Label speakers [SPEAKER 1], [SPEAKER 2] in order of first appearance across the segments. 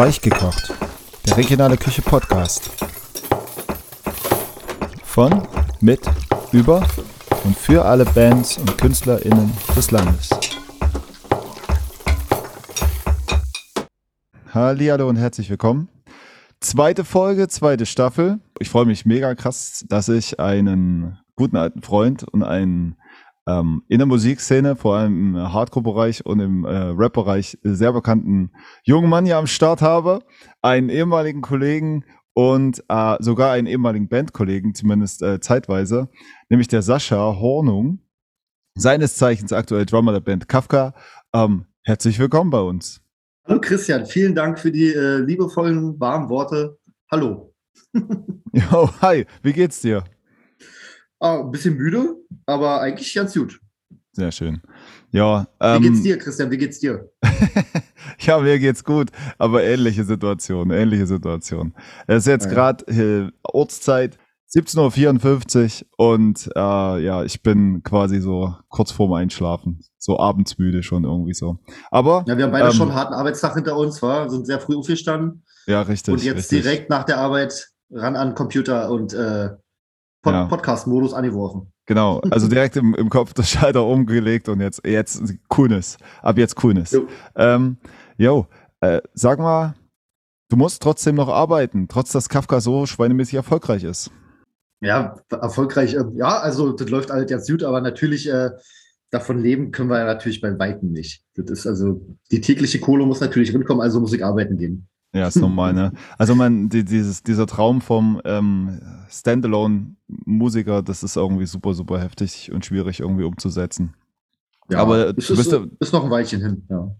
[SPEAKER 1] Weichgekocht, der regionale Küche Podcast. Von, mit, über und für alle Bands und KünstlerInnen des Landes. Hallo und herzlich willkommen. Zweite Folge, zweite Staffel. Ich freue mich mega krass, dass ich einen guten alten Freund und einen ähm, in der Musikszene, vor allem im Hardcore-Bereich und im äh, Rap-Bereich sehr bekannten jungen Mann hier am Start habe, einen ehemaligen Kollegen und äh, sogar einen ehemaligen Bandkollegen, zumindest äh, zeitweise, nämlich der Sascha Hornung, seines Zeichens aktuell Drummer der Band Kafka. Ähm, herzlich willkommen bei uns.
[SPEAKER 2] Hallo Christian, vielen Dank für die äh, liebevollen, warmen Worte. Hallo.
[SPEAKER 1] Jo, hi, wie geht's dir?
[SPEAKER 2] Ah, ein bisschen müde, aber eigentlich ganz gut.
[SPEAKER 1] Sehr schön. Ja,
[SPEAKER 2] ähm, wie geht's dir, Christian? Wie geht's dir?
[SPEAKER 1] ja, mir geht's gut, aber ähnliche Situation, ähnliche Situation. Es ist jetzt ja. gerade äh, Ortszeit 17.54 Uhr und äh, ja, ich bin quasi so kurz vorm Einschlafen. So abendsmüde schon irgendwie so. Aber.
[SPEAKER 2] Ja, wir haben beide ähm, schon einen harten Arbeitstag hinter uns, war, sind sehr früh aufgestanden.
[SPEAKER 1] Ja, richtig.
[SPEAKER 2] Und jetzt
[SPEAKER 1] richtig.
[SPEAKER 2] direkt nach der Arbeit ran an den Computer und äh, Pod ja. Podcast-Modus angeworfen.
[SPEAKER 1] Genau, also direkt im, im Kopf das Schalter umgelegt und jetzt, jetzt Coolness. Ab jetzt Coolness. Jo, ähm, yo, äh, sag mal, du musst trotzdem noch arbeiten, trotz dass Kafka so schweinemäßig erfolgreich ist.
[SPEAKER 2] Ja, erfolgreich, äh, ja, also das läuft alles jetzt gut, aber natürlich äh, davon leben können wir ja natürlich bei Weitem nicht. Das ist also, die tägliche Kohle muss natürlich hinkommen, also muss ich arbeiten gehen.
[SPEAKER 1] Ja, ist normal, ne? Also man, die, dieses, dieser Traum vom ähm, Standalone-Musiker, das ist irgendwie super, super heftig und schwierig irgendwie umzusetzen.
[SPEAKER 2] Ja, aber ist, ist, ist noch ein Weilchen hin, ja.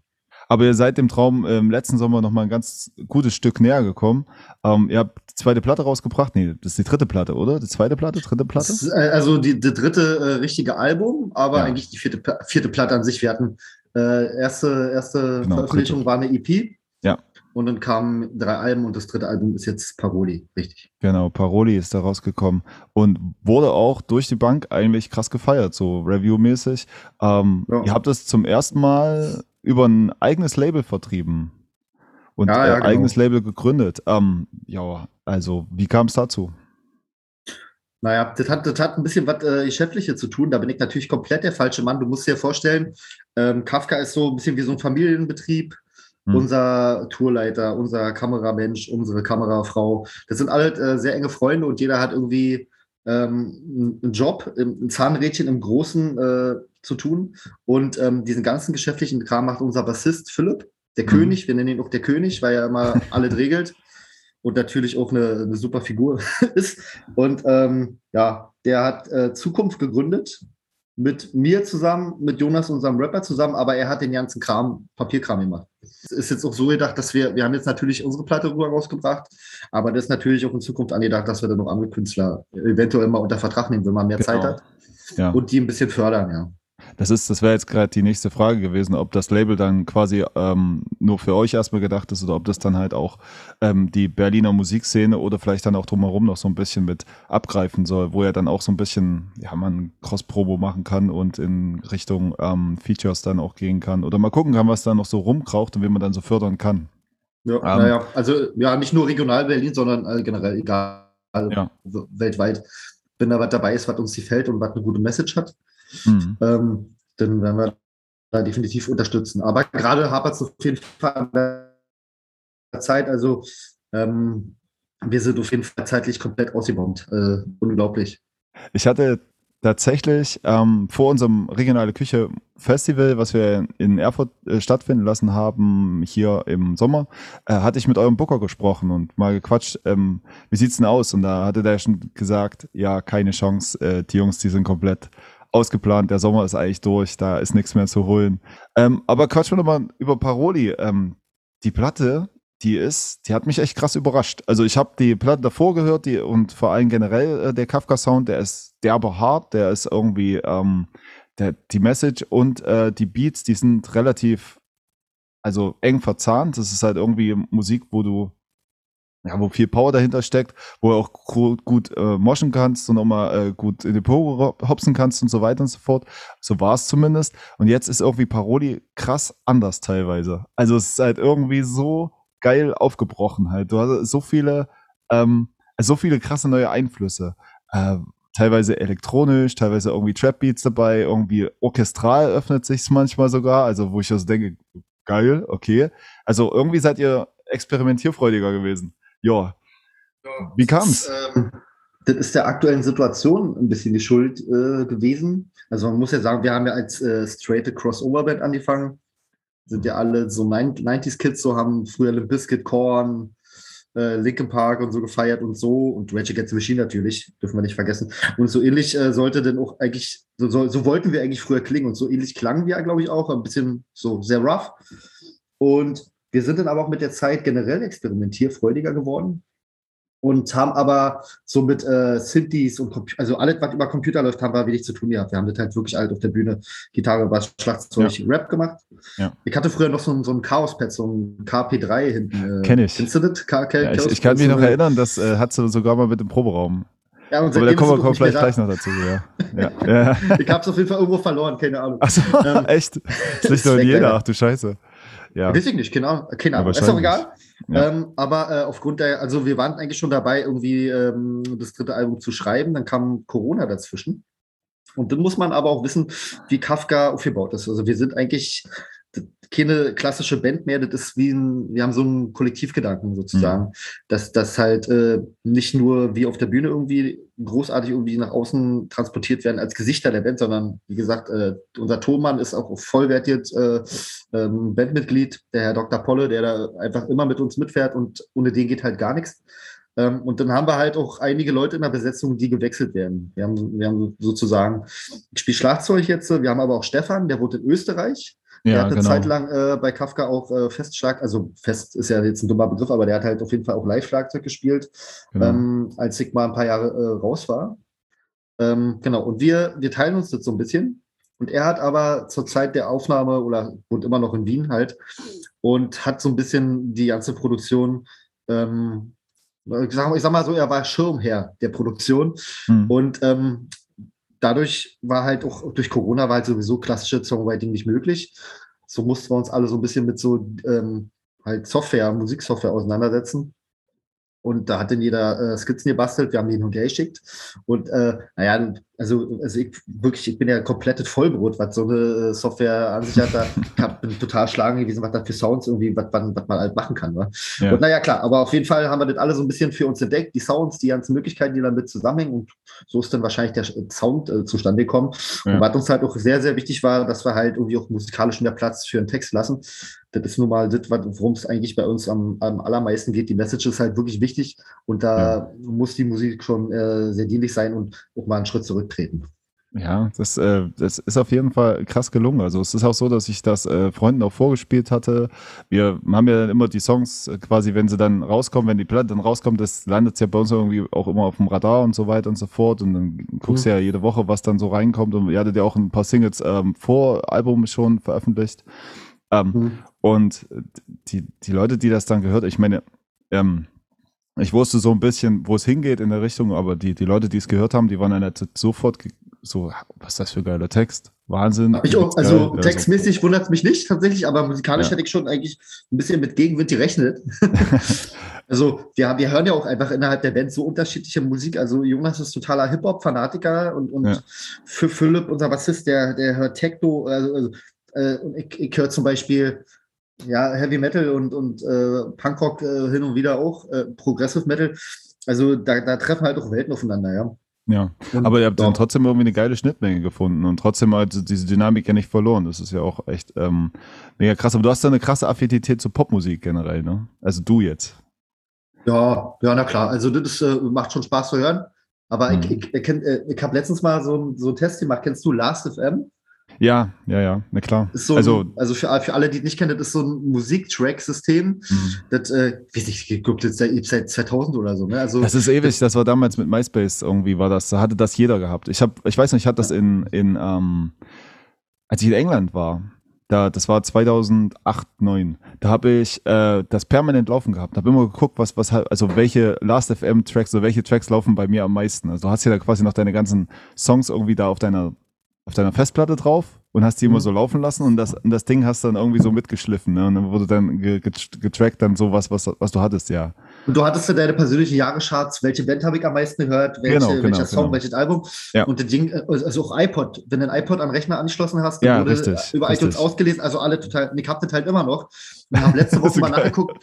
[SPEAKER 1] Aber ihr seid dem Traum im ähm, letzten Sommer noch mal ein ganz gutes Stück näher gekommen. Ähm, ihr habt die zweite Platte rausgebracht. Nee, das ist die dritte Platte, oder? Die zweite Platte, dritte Platte?
[SPEAKER 2] Ist, äh, also die, die dritte äh, richtige Album, aber ja. eigentlich die vierte, vierte Platte an sich. Wir hatten äh, erste, erste genau, Veröffentlichung dritte. war eine EP.
[SPEAKER 1] Ja.
[SPEAKER 2] Und dann kamen drei Alben und das dritte Album ist jetzt Paroli, richtig.
[SPEAKER 1] Genau, Paroli ist da rausgekommen und wurde auch durch die Bank eigentlich krass gefeiert, so Review-mäßig. Ähm, ja. Ihr habt es zum ersten Mal über ein eigenes Label vertrieben und ja, ja, äh, genau. eigenes Label gegründet. Ähm, ja, also wie kam es dazu?
[SPEAKER 2] Naja, das hat, das hat ein bisschen was äh, Geschäftliches zu tun. Da bin ich natürlich komplett der falsche Mann. Du musst dir vorstellen, ähm, Kafka ist so ein bisschen wie so ein Familienbetrieb. Hm. Unser Tourleiter, unser Kameramensch, unsere Kamerafrau, das sind alle äh, sehr enge Freunde und jeder hat irgendwie ähm, einen Job, ein Zahnrädchen im Großen äh, zu tun. Und ähm, diesen ganzen geschäftlichen Kram macht unser Bassist Philipp, der mhm. König. Wir nennen ihn auch der König, weil er immer alles regelt und natürlich auch eine, eine super Figur ist. Und ähm, ja, der hat äh, Zukunft gegründet mit mir zusammen, mit Jonas, unserem Rapper zusammen, aber er hat den ganzen Kram, Papierkram gemacht. Es ist jetzt auch so gedacht, dass wir, wir haben jetzt natürlich unsere Platte rüber rausgebracht, aber das ist natürlich auch in Zukunft angedacht, dass wir dann noch andere Künstler eventuell mal unter Vertrag nehmen, wenn man mehr genau. Zeit hat. Ja. Und die ein bisschen fördern, ja.
[SPEAKER 1] Das ist, das wäre jetzt gerade die nächste Frage gewesen, ob das Label dann quasi ähm, nur für euch erstmal gedacht ist oder ob das dann halt auch ähm, die Berliner Musikszene oder vielleicht dann auch drumherum noch so ein bisschen mit abgreifen soll, wo er dann auch so ein bisschen, ja, man Cross-Probo machen kann und in Richtung ähm, Features dann auch gehen kann oder mal gucken kann, was da noch so rumkraucht und wie man dann so fördern kann.
[SPEAKER 2] Ja, ähm, naja, also ja, nicht nur regional Berlin, sondern äh, generell egal, ja. weltweit. Wenn da was dabei ist, was uns gefällt und was eine gute Message hat, mhm. ähm, dann werden wir da definitiv unterstützen. Aber gerade hapert es auf jeden Fall an der Zeit. Also ähm, wir sind auf jeden Fall zeitlich komplett ausgebombt. Äh, unglaublich.
[SPEAKER 1] Ich hatte tatsächlich ähm, vor unserem Regionale Küche Festival, was wir in Erfurt äh, stattfinden lassen haben, hier im Sommer, äh, hatte ich mit eurem Booker gesprochen und mal gequatscht, ähm, wie sieht's denn aus? Und da hatte der schon gesagt, ja, keine Chance, äh, die Jungs, die sind komplett ausgeplant, der Sommer ist eigentlich durch, da ist nichts mehr zu holen. Ähm, aber quatschen wir nochmal über Paroli. Ähm, die Platte, die ist, die hat mich echt krass überrascht. Also ich habe die Platte davor gehört die, und vor allem generell äh, der Kafka-Sound, der ist derbe hart, der ist irgendwie, ähm, der, die Message und äh, die Beats, die sind relativ, also eng verzahnt. Das ist halt irgendwie Musik, wo du ja, wo viel Power dahinter steckt, wo du auch gut äh, moschen kannst und auch mal äh, gut in die Pogo hopsen kannst und so weiter und so fort. So war es zumindest. Und jetzt ist irgendwie Paroli krass anders teilweise. Also es ist halt irgendwie so geil aufgebrochen halt. Du hast so viele, ähm, so viele krasse neue Einflüsse. Äh, teilweise elektronisch, teilweise irgendwie Trap-Beats dabei, irgendwie orchestral öffnet sich's manchmal sogar, also wo ich also denke, geil, okay. Also irgendwie seid ihr experimentierfreudiger gewesen. Ja. Wie kam's?
[SPEAKER 2] Das, ähm, das ist der aktuellen Situation ein bisschen die Schuld äh, gewesen. Also man muss ja sagen, wir haben ja als äh, straight Crossover-Band angefangen. Sind ja alle so 90s-Kids, so haben früher Limp Bizkit, Korn, äh, Linkin Park und so gefeiert und so und Rage Against the Machine natürlich, dürfen wir nicht vergessen. Und so ähnlich äh, sollte denn auch eigentlich, so, so, so, wollten wir eigentlich früher klingen und so ähnlich klangen wir, glaube ich, auch, ein bisschen so sehr rough. Und wir sind dann aber auch mit der Zeit generell experimentierfreudiger geworden und haben aber so mit äh, Synthes und Compu also alles, was über Computer läuft, haben wir wenig zu tun gehabt. Wir haben das halt wirklich alt auf der Bühne, Gitarre, Bass, Schlagzeug, ja. Rap gemacht. Ja. Ich hatte früher noch so ein, so ein Chaos-Pad, so ein KP3 hinten.
[SPEAKER 1] Äh, Kenn ich. Kennst du das? K ja, ich, ich, kann mich noch erinnern, das äh, hat du sogar mal mit dem Proberaum. Ja, und Aber da kommen wir vielleicht gleich noch dazu, ja. ja.
[SPEAKER 2] ich hab's auf jeden Fall irgendwo verloren, keine Ahnung.
[SPEAKER 1] Achso, ähm, echt? Das liegt doch in jeder, ach du Scheiße.
[SPEAKER 2] Ja. Weiß ich nicht, genau. Keine Ahnung. Ist auch egal. Ja. Ähm, aber äh, aufgrund der, also wir waren eigentlich schon dabei, irgendwie ähm, das dritte Album zu schreiben, dann kam Corona dazwischen. Und dann muss man aber auch wissen, wie Kafka aufgebaut ist. Also wir sind eigentlich keine klassische Band mehr, das ist wie ein, wir haben so einen Kollektivgedanken sozusagen, mhm. dass das halt äh, nicht nur wie auf der Bühne irgendwie großartig irgendwie nach außen transportiert werden als Gesichter der Band, sondern wie gesagt, äh, unser Tonmann ist auch vollwertiges äh, ähm, Bandmitglied, der Herr Dr. Polle, der da einfach immer mit uns mitfährt und ohne den geht halt gar nichts. Ähm, und dann haben wir halt auch einige Leute in der Besetzung, die gewechselt werden. Wir haben, wir haben sozusagen, ich spiele Schlagzeug jetzt, wir haben aber auch Stefan, der wohnt in Österreich. Ja, der hat eine genau. Zeit lang äh, bei Kafka auch äh, Festschlag, also Fest ist ja jetzt ein dummer Begriff, aber der hat halt auf jeden Fall auch Live-Schlagzeug gespielt, genau. ähm, als Sigma ein paar Jahre äh, raus war. Ähm, genau, und wir, wir teilen uns das so ein bisschen. Und er hat aber zur Zeit der Aufnahme oder wohnt immer noch in Wien halt und hat so ein bisschen die ganze Produktion ähm, ich sag, ich sag, mal so, er war Schirmherr der Produktion. Mhm. Und ähm, dadurch war halt auch durch Corona war halt sowieso klassische Songwriting nicht möglich. So mussten wir uns alle so ein bisschen mit so ähm, halt Software, Musiksoftware auseinandersetzen. Und da hat dann jeder äh, Skizzen gebastelt, wir haben die hin und her geschickt. Und äh, naja, also, also ich wirklich, ich bin ja komplettes Vollbrot, was so eine äh, Software an sich hat. Da ich hab, bin total schlagen gewesen, was da für Sounds irgendwie, was, was, was man halt machen kann. Ja. Und naja, klar, aber auf jeden Fall haben wir das alle so ein bisschen für uns entdeckt, die Sounds, die ganzen Möglichkeiten, die damit zusammenhängen. Und so ist dann wahrscheinlich der Sound äh, zustande gekommen. Ja. Und was uns halt auch sehr, sehr wichtig war, dass wir halt irgendwie auch musikalisch mehr Platz für einen Text lassen das ist nun mal das, worum es eigentlich bei uns am, am, allermeisten geht. Die Message ist halt wirklich wichtig und da ja. muss die Musik schon äh, sehr dienlich sein und auch mal einen Schritt zurücktreten.
[SPEAKER 1] Ja, das, äh, das ist auf jeden Fall krass gelungen. Also es ist auch so, dass ich das äh, Freunden auch vorgespielt hatte. Wir haben ja dann immer die Songs äh, quasi, wenn sie dann rauskommen, wenn die Platte dann rauskommt, das landet ja bei uns irgendwie auch immer auf dem Radar und so weiter und so fort. Und dann guckst du mhm. ja jede Woche, was dann so reinkommt. Und ihr hattet ja auch ein paar Singles ähm, vor Album schon veröffentlicht. Ähm, mhm. Und die, die Leute, die das dann gehört, ich meine, ähm, ich wusste so ein bisschen, wo es hingeht in der Richtung, aber die, die Leute, die es gehört haben, die waren dann sofort so, was ist das für ein geiler Text? Wahnsinn.
[SPEAKER 2] Ich auch, also geil. textmäßig wundert es mich nicht tatsächlich, aber musikalisch ja. hätte ich schon eigentlich ein bisschen mit Gegenwind gerechnet. also wir, wir hören ja auch einfach innerhalb der Band so unterschiedliche Musik. Also Jonas ist totaler Hip-Hop-Fanatiker und, und ja. für Philipp, unser Bassist, der, der hört Techno, also, also äh, ich, ich höre zum Beispiel ja, Heavy Metal und, und äh, Punkrock äh, hin und wieder auch, äh, Progressive Metal. Also da, da treffen halt auch Welten aufeinander, ja.
[SPEAKER 1] Ja, und, aber ihr habt dann trotzdem irgendwie eine geile Schnittmenge gefunden und trotzdem halt diese Dynamik ja nicht verloren. Das ist ja auch echt ähm, mega krass. Aber du hast da eine krasse Affinität zur Popmusik generell, ne? Also du jetzt.
[SPEAKER 2] Ja, ja, na klar. Also das äh, macht schon Spaß zu hören. Aber mhm. ich, ich, ich, äh, ich habe letztens mal so, so einen Test gemacht. Kennst du Last FM?
[SPEAKER 1] Ja, ja, ja, na klar.
[SPEAKER 2] So also, ein, also für, für alle, die nicht kennen, das ist so ein Musiktrack-System. Mhm. Das, äh, weiß ich, geguckt jetzt seit, seit 2000 oder so. Ne? Also,
[SPEAKER 1] das ist ewig, das war damals mit MySpace irgendwie, war das, da hatte das jeder gehabt. Ich habe, ich weiß nicht, ich hatte das in, in ähm, als ich in England war, da, das war 2008, 2009. Da habe ich äh, das permanent laufen gehabt. Habe immer geguckt, was, was also welche Last FM Tracks oder welche Tracks laufen bei mir am meisten. Also du hast ja da quasi noch deine ganzen Songs irgendwie da auf deiner auf deiner Festplatte drauf und hast die immer
[SPEAKER 2] Mhm.
[SPEAKER 1] so laufen lassen und das, und das Ding hast dann irgendwie so mitgeschliffen. Ne? Und dann wurde dann ge- ge- getrackt dann so was, was, du hattest, ja.
[SPEAKER 2] Und du hattest für deine persönlichen Jahrescharts, welche Band habe ich am meisten gehört, welche,
[SPEAKER 1] Genau, genau,
[SPEAKER 2] welcher Song,
[SPEAKER 1] genau.
[SPEAKER 2] welches Album.
[SPEAKER 1] Ja.
[SPEAKER 2] Und das Ding, also auch iPod, wenn du ein iPod an den Rechner angeschlossen hast,
[SPEAKER 1] Ja,
[SPEAKER 2] dann wurde
[SPEAKER 1] richtig,
[SPEAKER 2] über
[SPEAKER 1] richtig.
[SPEAKER 2] iTunes ausgelesen, also alle total, ich hab das halt immer noch. Und habe letzte Woche mal
[SPEAKER 1] geil.
[SPEAKER 2] nachgeguckt,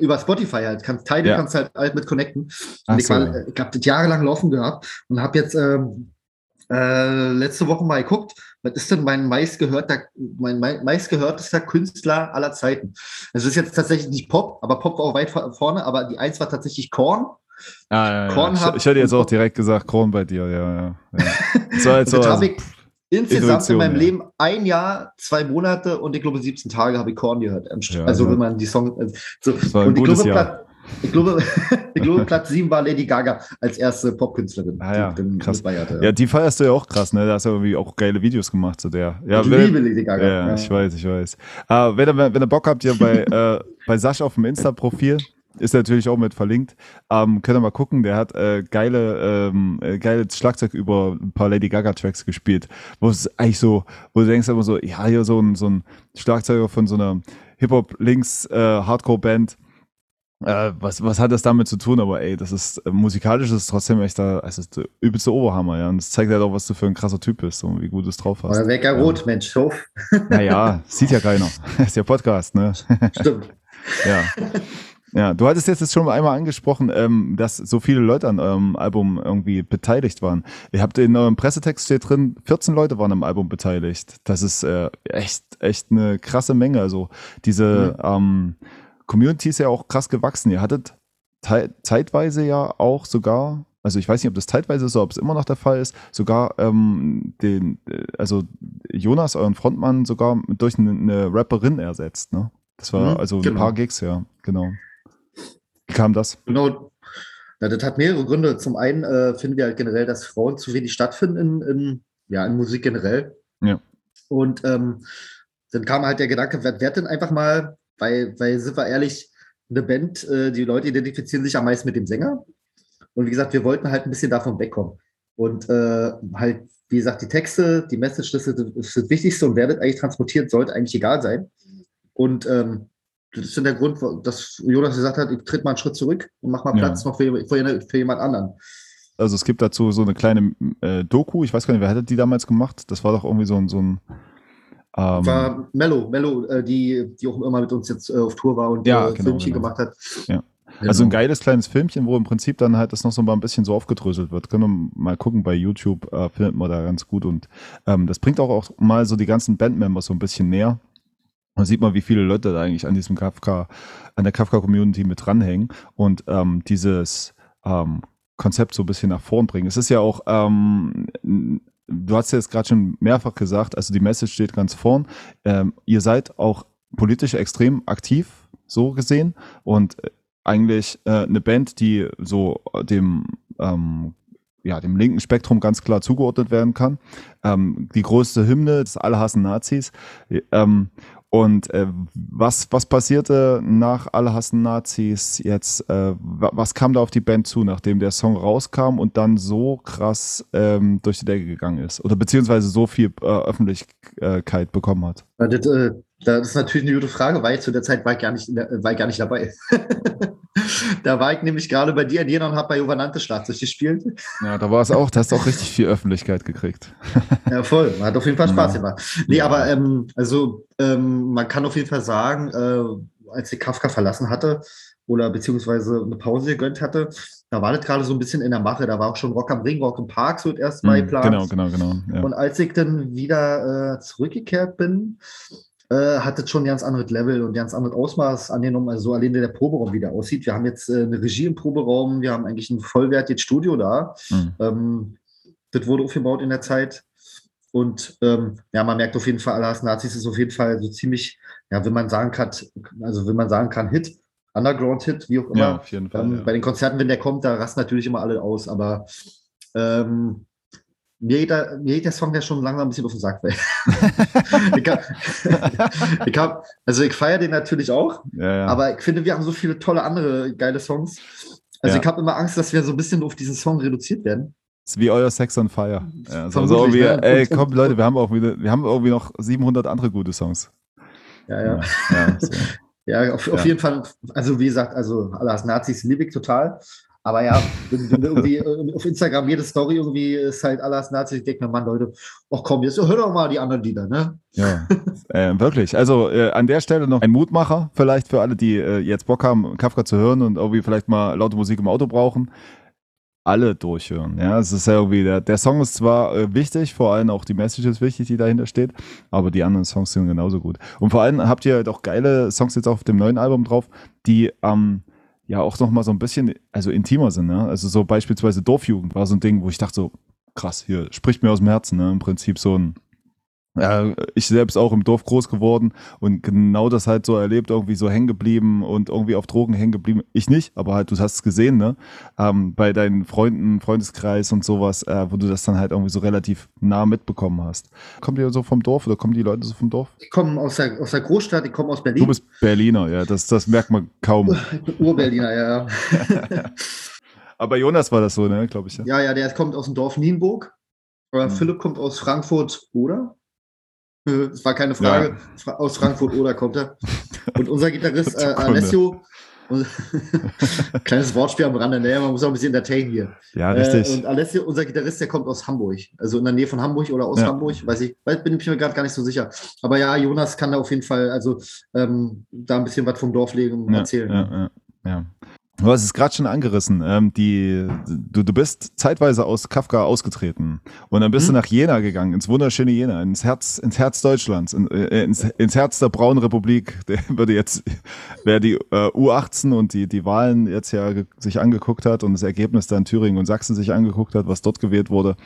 [SPEAKER 2] über Spotify halt, kannst, Tidal
[SPEAKER 1] Ja.
[SPEAKER 2] kannst halt halt mit connecten.
[SPEAKER 1] Ach
[SPEAKER 2] Und ich,
[SPEAKER 1] so.
[SPEAKER 2] war, ich habe das jahrelang laufen gehabt und habe jetzt ähm, äh, letzte Woche mal geguckt, was ist denn mein meistgehörter, mein mei- meistgehörtester Künstler aller Zeiten? Es ist jetzt tatsächlich nicht Pop, aber Pop war auch weit vor- vorne, aber die eins war tatsächlich Korn.
[SPEAKER 1] Ah, ja, ja.
[SPEAKER 2] Korn
[SPEAKER 1] Ich, ich hätte jetzt auch direkt gesagt, Korn bei dir, ja, ja. ja. Das war jetzt so, also,
[SPEAKER 2] habe ich insgesamt in
[SPEAKER 1] Intuition,
[SPEAKER 2] meinem
[SPEAKER 1] ja.
[SPEAKER 2] Leben ein Jahr, zwei Monate und ich glaube 17 Tage habe ich Korn gehört. Stück.
[SPEAKER 1] Ja,
[SPEAKER 2] also
[SPEAKER 1] ja.
[SPEAKER 2] wenn man die Song. Also, so.
[SPEAKER 1] Das war ein
[SPEAKER 2] und ich
[SPEAKER 1] gutes
[SPEAKER 2] glaube,
[SPEAKER 1] Jahr.
[SPEAKER 2] Ich glaube, ich glaube, Platz 7 war Lady Gaga als erste Popkünstlerin.
[SPEAKER 1] Ah ja,
[SPEAKER 2] die
[SPEAKER 1] krass.
[SPEAKER 2] mitfeierte.
[SPEAKER 1] ja, die feierst du ja auch krass, ne? Da hast du irgendwie auch geile Videos gemacht zu der. Ja,
[SPEAKER 2] ich
[SPEAKER 1] wenn-
[SPEAKER 2] liebe Lady Gaga.
[SPEAKER 1] Ja, ja, ich weiß, ich weiß. Äh, wenn, ihr, wenn ihr Bock habt, hier bei, äh, bei Sasch auf dem Insta-Profil, ist natürlich auch mit verlinkt, ähm, könnt ihr mal gucken, der hat äh, geile, ähm, äh, geiles Schlagzeug über ein paar Lady Gaga-Tracks gespielt, wo es eigentlich so, wo du denkst immer so, ja, hier so ein, so ein Schlagzeuger von so einer Hip-Hop-Links-Hardcore-Band, äh, was, was hat das damit zu tun? Aber ey, das ist äh, musikalisch ist es trotzdem echt da, es ist der übelste Oberhammer, ja. Und das zeigt halt auch, was du für ein krasser Typ bist und wie gut du es drauf hast.
[SPEAKER 2] Oder Wecker Rot, Mensch, so.
[SPEAKER 1] Naja, sieht ja keiner. ist ja Podcast, ne?
[SPEAKER 2] Stimmt.
[SPEAKER 1] Ja. Ja, du hattest jetzt schon einmal angesprochen, ähm, dass so viele Leute an eurem Album irgendwie beteiligt waren. Ihr habt in eurem Pressetext steht drin, 14 Leute waren am Album beteiligt. Das ist äh, echt, echt eine krasse Menge. Also diese ähm, Community ist ja auch krass gewachsen. Ihr hattet zeitweise ja auch sogar, also ich weiß nicht, ob das zeitweise ist oder ob es immer noch der Fall ist, sogar ähm, den, also Jonas, euren Frontmann, sogar durch eine, eine Rapperin ersetzt, ne? Das war
[SPEAKER 2] Mhm,
[SPEAKER 1] also ein
[SPEAKER 2] genau.
[SPEAKER 1] paar Gigs, ja, genau. Wie kam das?
[SPEAKER 2] Genau. Ja, das hat mehrere Gründe. Zum einen äh, finden wir halt generell, dass Frauen zu wenig stattfinden in, in, ja, in Musik generell.
[SPEAKER 1] Ja.
[SPEAKER 2] Und ähm, dann kam halt der Gedanke, wer, wer denn einfach mal, weil, weil, sind wir ehrlich, eine Band, äh, die Leute identifizieren sich am meisten mit dem Sänger. Und wie gesagt, wir wollten halt ein bisschen davon wegkommen. Und äh, halt, wie gesagt, die Texte, die Message, das ist, das ist das Wichtigste und wer das eigentlich transportiert, sollte eigentlich egal sein. Und ähm, das ist der Grund, dass Jonas gesagt hat, ich tritt mal einen Schritt zurück und mach mal
[SPEAKER 1] Ja.
[SPEAKER 2] Platz noch für, für, für jemand anderen.
[SPEAKER 1] Also es gibt dazu so eine kleine äh, Doku, ich weiß gar nicht, wer hätte die damals gemacht? Das war doch irgendwie so ein, so ein ähm,
[SPEAKER 2] war Mello, Mello, äh, die, die auch immer mit uns jetzt äh, auf Tour war und
[SPEAKER 1] Ja,
[SPEAKER 2] äh,
[SPEAKER 1] genau,
[SPEAKER 2] Filmchen
[SPEAKER 1] genau.
[SPEAKER 2] gemacht hat.
[SPEAKER 1] Ja. Also ein
[SPEAKER 2] Genau.
[SPEAKER 1] geiles kleines Filmchen, wo im Prinzip dann halt das noch so mal ein bisschen so aufgedröselt wird. Können wir mal gucken bei YouTube, äh, findet man da ganz gut. Und ähm, das bringt auch, auch mal so die ganzen Bandmembers so ein bisschen näher. Man sieht mal, wie viele Leute da eigentlich an diesem Kafka, an der Kafka-Community mit dranhängen und ähm, dieses ähm, Konzept so ein bisschen nach vorn bringen. Es ist ja auch, ähm, du hast ja jetzt gerade schon mehrfach gesagt, also die Message steht ganz vorn. Ähm, ihr seid auch politisch extrem aktiv, so gesehen. Und äh, eigentlich äh, eine Band, die so dem, ähm, ja, dem linken Spektrum ganz klar zugeordnet werden kann. Ähm, die größte Hymne des Alle hassen Nazis. Ähm, und äh, was, was passierte nach Alle hassen Nazis jetzt? Äh, wa- was kam da auf die Band zu, nachdem der Song rauskam und dann so krass ähm, durch die Decke gegangen ist? Oder beziehungsweise so viel äh, Öffentlichkeit bekommen hat?
[SPEAKER 2] Ja, Das, äh, das ist natürlich eine gute Frage, weil zu der Zeit war ich gar nicht, war ich gar nicht dabei. da war ich nämlich gerade bei dir in Jena und habe bei Jovanante Schlagzeug gespielt.
[SPEAKER 1] Ja, da war es auch, da hast du auch richtig viel Öffentlichkeit gekriegt.
[SPEAKER 2] Ja, voll. Hat auf jeden Fall Spaß
[SPEAKER 1] Ja.
[SPEAKER 2] gemacht. Nee,
[SPEAKER 1] Ja.
[SPEAKER 2] aber ähm, also ähm, man kann auf jeden Fall sagen, äh, als ich Kafka verlassen hatte oder beziehungsweise eine Pause gegönnt hatte, da war das gerade so ein bisschen in der Mache. Da war auch schon Rock am Ring, Rock im Park so erst mal
[SPEAKER 1] Mhm,
[SPEAKER 2] geplant.
[SPEAKER 1] Genau, genau, genau. Ja.
[SPEAKER 2] Und als ich dann wieder äh, zurückgekehrt bin, äh, hat das schon ein ganz anderes Level und ein ganz anderes Ausmaß angenommen. Also so alleine der Proberaum wieder aussieht. Wir haben jetzt äh, eine Regie im Proberaum, wir haben eigentlich ein vollwertiges Studio da.
[SPEAKER 1] Mhm.
[SPEAKER 2] Ähm, das wurde aufgebaut in der Zeit. Und ähm, ja, man merkt auf jeden Fall, Allahs Nazis ist auf jeden Fall so ziemlich, ja, wenn man sagen kann, also wenn man sagen kann, Hit, Underground-Hit, wie auch immer.
[SPEAKER 1] Ja, auf jeden Fall.
[SPEAKER 2] Ähm,
[SPEAKER 1] ja.
[SPEAKER 2] Bei den Konzerten, wenn der kommt, da rasten natürlich immer alle aus, aber ähm, mir, geht der, mir geht der Song ja schon langsam ein bisschen auf den Sack. Ich hab, ich hab, also ich feiere den natürlich auch,
[SPEAKER 1] ja, ja.
[SPEAKER 2] aber ich finde, wir haben so viele tolle andere geile Songs. Also
[SPEAKER 1] Ja.
[SPEAKER 2] ich habe immer Angst, dass wir so ein bisschen auf diesen Song reduziert werden.
[SPEAKER 1] ist wie euer Sex on Fire. So, so ne? ey, komm, Leute, wir haben auch wieder, wir haben irgendwie noch 700 andere gute Songs.
[SPEAKER 2] Ja, ja. Ja, so. auf, auf jeden Fall, also wie gesagt, also alles Nazis liebe ich total. Aber ja, irgendwie äh, auf Instagram jede Story irgendwie ist halt alles Nazi, ich denke mir, Mann, Leute, ach komm, jetzt hör doch mal die anderen Lieder, ne?
[SPEAKER 1] Ja, äh, wirklich. Also äh, an der Stelle noch ein Mutmacher, vielleicht für alle, die äh, jetzt Bock haben, Kafka zu hören und irgendwie vielleicht mal laute Musik im Auto brauchen. Alle durchhören. Ja, es ist ja irgendwie, der, der Song ist zwar äh, wichtig, vor allem auch die Message ist wichtig, die dahinter steht, aber die anderen Songs sind genauso gut. Und vor allem habt ihr halt auch geile Songs jetzt auf dem neuen Album drauf, die am ähm, ja auch noch mal so ein bisschen, also intimer sind. Ne? Also so beispielsweise Dorfjugend war so ein Ding, wo ich dachte so, krass, hier spricht mir aus dem Herzen. Ne? Im Prinzip so ein ja, ich selbst auch im Dorf groß geworden und genau das halt so erlebt, irgendwie so hängen geblieben und irgendwie auf Drogen hängen geblieben. Ich nicht, aber halt, du hast es gesehen, ne? Ähm, bei deinen Freunden, Freundeskreis und sowas, äh, wo du das dann halt irgendwie so relativ nah mitbekommen hast. Kommt ihr so vom Dorf oder kommen die Leute so vom Dorf?
[SPEAKER 2] Ich komme aus der, aus der Großstadt, ich komme aus Berlin.
[SPEAKER 1] Du bist Berliner, ja, das, das merkt man kaum.
[SPEAKER 2] Ich bin Ur-Berliner, ja.
[SPEAKER 1] aber Jonas war das so, ne, glaube ich.
[SPEAKER 2] Ja. ja, ja, der kommt aus dem Dorf Nienburg. Hm. Philipp kommt aus Frankfurt, oder? Das war keine Frage. Ja. Aus Frankfurt oder kommt er. Und unser Gitarrist äh, Alessio, kleines Wortspiel am Rande, ne? man muss auch ein bisschen entertainen hier.
[SPEAKER 1] Ja, richtig.
[SPEAKER 2] Äh, und Alessio, unser Gitarrist, der kommt aus Hamburg. Also in der Nähe von Hamburg oder aus ja. Hamburg, weiß ich, bin ich mir gerade gar nicht so sicher. Aber ja, Jonas kann da auf jeden Fall, also ähm, da ein bisschen was vom Dorf legen und
[SPEAKER 1] ja,
[SPEAKER 2] erzählen.
[SPEAKER 1] Ja, ja, ja. Du hast es gerade schon angerissen. Ähm, die, du, du bist zeitweise aus Kafka ausgetreten und dann bist hm. du nach Jena gegangen, ins wunderschöne Jena, ins Herz, ins Herz Deutschlands, in, äh, ins, ins Herz der Braunen Republik. Der würde jetzt, wer die äh, U18 und die, die Wahlen jetzt ja sich angeguckt hat und das Ergebnis da in Thüringen und Sachsen sich angeguckt hat, was dort gewählt wurde,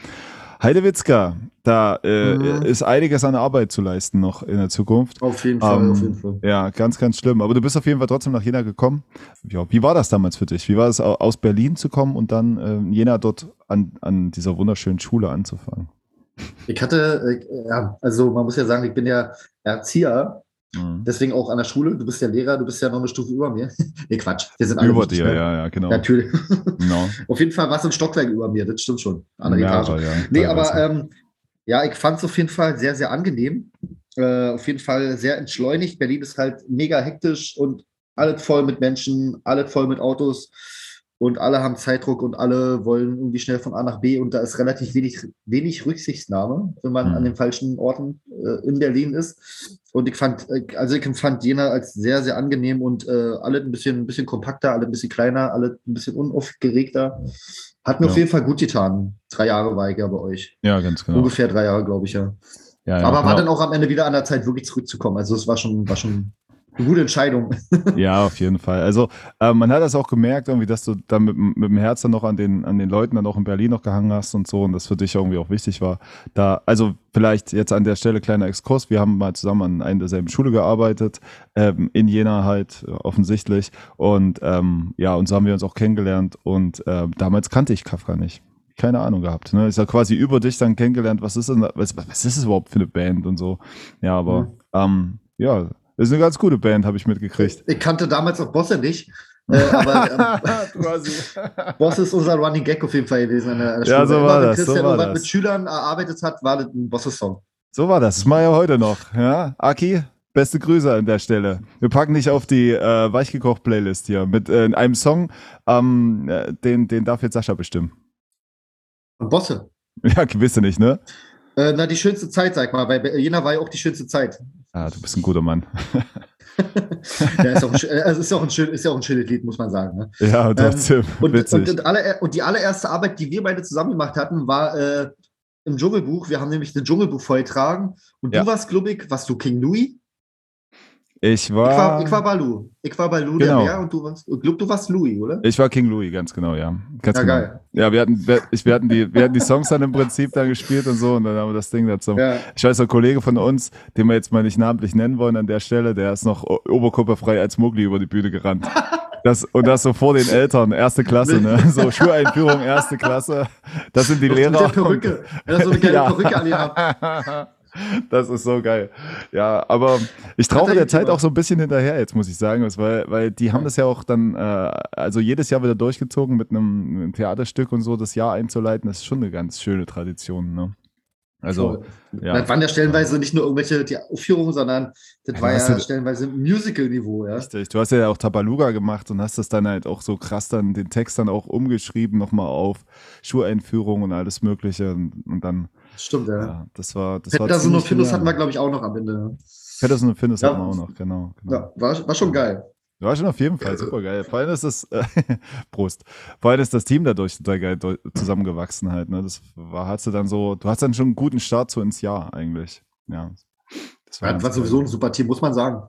[SPEAKER 1] Heidewitzka, da äh, mhm. ist einiges an Arbeit zu leisten noch in der Zukunft.
[SPEAKER 2] Auf jeden Fall, auf jeden Fall.
[SPEAKER 1] Ja, ganz, ganz schlimm. Aber du bist auf jeden Fall trotzdem nach Jena gekommen. Ja, wie war das damals für dich? Wie war es aus Berlin zu kommen und dann äh, Jena dort an, an dieser wunderschönen Schule anzufangen?
[SPEAKER 2] Ich hatte, äh, ja, also man muss ja sagen, ich bin ja Erzieher Mhm. Deswegen auch an der Schule. Du bist ja Lehrer, du bist ja noch eine Stufe über mir. nee, Quatsch.
[SPEAKER 1] Wir sind alle über dir, ja, ja, genau.
[SPEAKER 2] Natürlich. No. Auf jeden Fall war es ein Stockwerk über mir, das stimmt schon. Andere ja, Etage. Ja, nee, aber ähm, ja, ich fand es auf jeden Fall sehr, sehr angenehm. Äh, auf jeden Fall sehr entschleunigt. Berlin ist halt mega hektisch und alles voll mit Menschen, alles voll mit Autos und alle haben Zeitdruck und alle wollen irgendwie schnell von A nach B und da ist relativ wenig, wenig Rücksichtnahme, wenn man mhm. an den falschen Orten äh, in Berlin ist. Und ich fand, äh, also ich empfand Jena als sehr, sehr angenehm und äh, alle ein bisschen, ein bisschen kompakter, alle ein bisschen kleiner, alle ein bisschen unaufgeregter. Hat mir ja. auf jeden Fall gut getan. Drei Jahre war ich ja bei euch.
[SPEAKER 1] Ja, ganz genau.
[SPEAKER 2] Ungefähr drei Jahre, glaube ich, ja. ja, ja Aber war genau. dann auch am Ende wieder an der Zeit, wirklich zurückzukommen. Also es war schon, war schon eine gute Entscheidung.
[SPEAKER 1] ja, auf jeden Fall. Also äh, man hat das auch gemerkt, irgendwie, dass du dann mit, mit, dem Herz dann noch an den, an den Leuten dann auch in Berlin noch gehangen hast und so und das für dich irgendwie auch wichtig war. Da, also vielleicht jetzt an der Stelle kleiner Exkurs. Wir haben mal zusammen an einer derselben Schule gearbeitet, ähm, in Jena halt offensichtlich. Und ähm, ja, und so haben wir uns auch kennengelernt und äh, damals kannte ich Kafka nicht keine Ahnung gehabt. Ne? Ist ja quasi über dich dann kennengelernt, was ist denn, was, was ist es überhaupt für eine Band und so. Ja, aber mhm. ähm, ja, das ist eine ganz gute Band, habe ich mitgekriegt.
[SPEAKER 2] Ich kannte damals auch Bosse nicht. Äh, aber ähm, Boss ist unser Running Gag auf jeden Fall gewesen. An der,
[SPEAKER 1] Ja, so war
[SPEAKER 2] Immer,
[SPEAKER 1] das.
[SPEAKER 2] Wenn Christian
[SPEAKER 1] so
[SPEAKER 2] irgendwas mit Schülern erarbeitet hat, war das ein Bosse-Song.
[SPEAKER 1] So war das. Das mache ich ja heute noch. Ja? Aki, beste Grüße an der Stelle. Wir packen dich auf die äh, Weichgekocht-Playlist hier mit äh, einem Song, ähm, äh, den, den darf jetzt Sascha bestimmen.
[SPEAKER 2] Und Bosse?
[SPEAKER 1] Ja, gewisse nicht, ne?
[SPEAKER 2] Äh, na, die schönste Zeit, sag mal, weil Jena war ja auch die schönste Zeit.
[SPEAKER 1] Ah, du bist ein guter Mann.
[SPEAKER 2] ja, ist, auch ein, also ist, auch ein schön, ist ja auch ein schönes Lied, muss man sagen. Ne?
[SPEAKER 1] Ja, trotzdem.
[SPEAKER 2] Ähm, und, und, und, alle, und, die allererste Arbeit, die wir beide zusammen gemacht hatten, war äh, im Dschungelbuch. Wir haben nämlich das Dschungelbuch vorgetragen. Und ja. du warst, glaube ich, warst du King Louis?
[SPEAKER 1] Ich war,
[SPEAKER 2] ich war, ich war Balu. Ich war Balu genau. der Bär und du warst, ich glaube, du warst Louis, oder?
[SPEAKER 1] Ich war King Louis, ganz genau, ja. Ganz
[SPEAKER 2] ja,
[SPEAKER 1] genau.
[SPEAKER 2] geil.
[SPEAKER 1] Ja, wir hatten, wir, ich, wir, hatten die, wir hatten die Songs dann im Prinzip dann gespielt und so und dann haben wir das Ding dazu. Ja. Ich weiß, ein Kollege von uns, den wir jetzt mal nicht namentlich nennen wollen an der Stelle, der ist noch oberkörperfrei als Muggli über die Bühne gerannt. Das, und das so vor den Eltern, erste Klasse, ne? So Schuleinführung, erste Klasse. Das sind die Lehrer. Mit
[SPEAKER 2] der Perücke. Er hat so eine geile ja. Perücke an
[SPEAKER 1] Das ist so geil. Ja, aber ich traue der Zeit auch so ein bisschen hinterher, jetzt muss ich sagen, weil, weil die haben das ja auch dann, äh, also jedes Jahr wieder durchgezogen mit einem, einem Theaterstück und so das Jahr einzuleiten. Das ist schon eine ganz schöne Tradition, ne?
[SPEAKER 2] Also, ja. Das waren ja stellenweise nicht nur irgendwelche die Aufführungen, sondern das ja, war ja stellenweise Musical-Niveau, ja.
[SPEAKER 1] Richtig. Du hast ja auch Tabaluga gemacht und hast das dann halt auch so krass dann den Text dann auch umgeschrieben, nochmal auf Schuleinführung und alles Mögliche und, und dann.
[SPEAKER 2] Stimmt, ja.
[SPEAKER 1] ja. Das war. Das
[SPEAKER 2] Patterson und Findus hatten wir, glaube ich, auch noch am Ende.
[SPEAKER 1] Patterson und Findus ja. hatten wir auch noch, genau. genau.
[SPEAKER 2] Ja, war, war schon geil.
[SPEAKER 1] War schon auf jeden Fall super geil. Vor allem ist das, äh, Prost, vor allem ist das Team dadurch total geil zusammengewachsen halt. Ne? Das war, hast du dann so, du hast dann schon einen guten Start so ins Jahr eigentlich. Ja.
[SPEAKER 2] Das war, ja, war sowieso ein super Team, muss man sagen.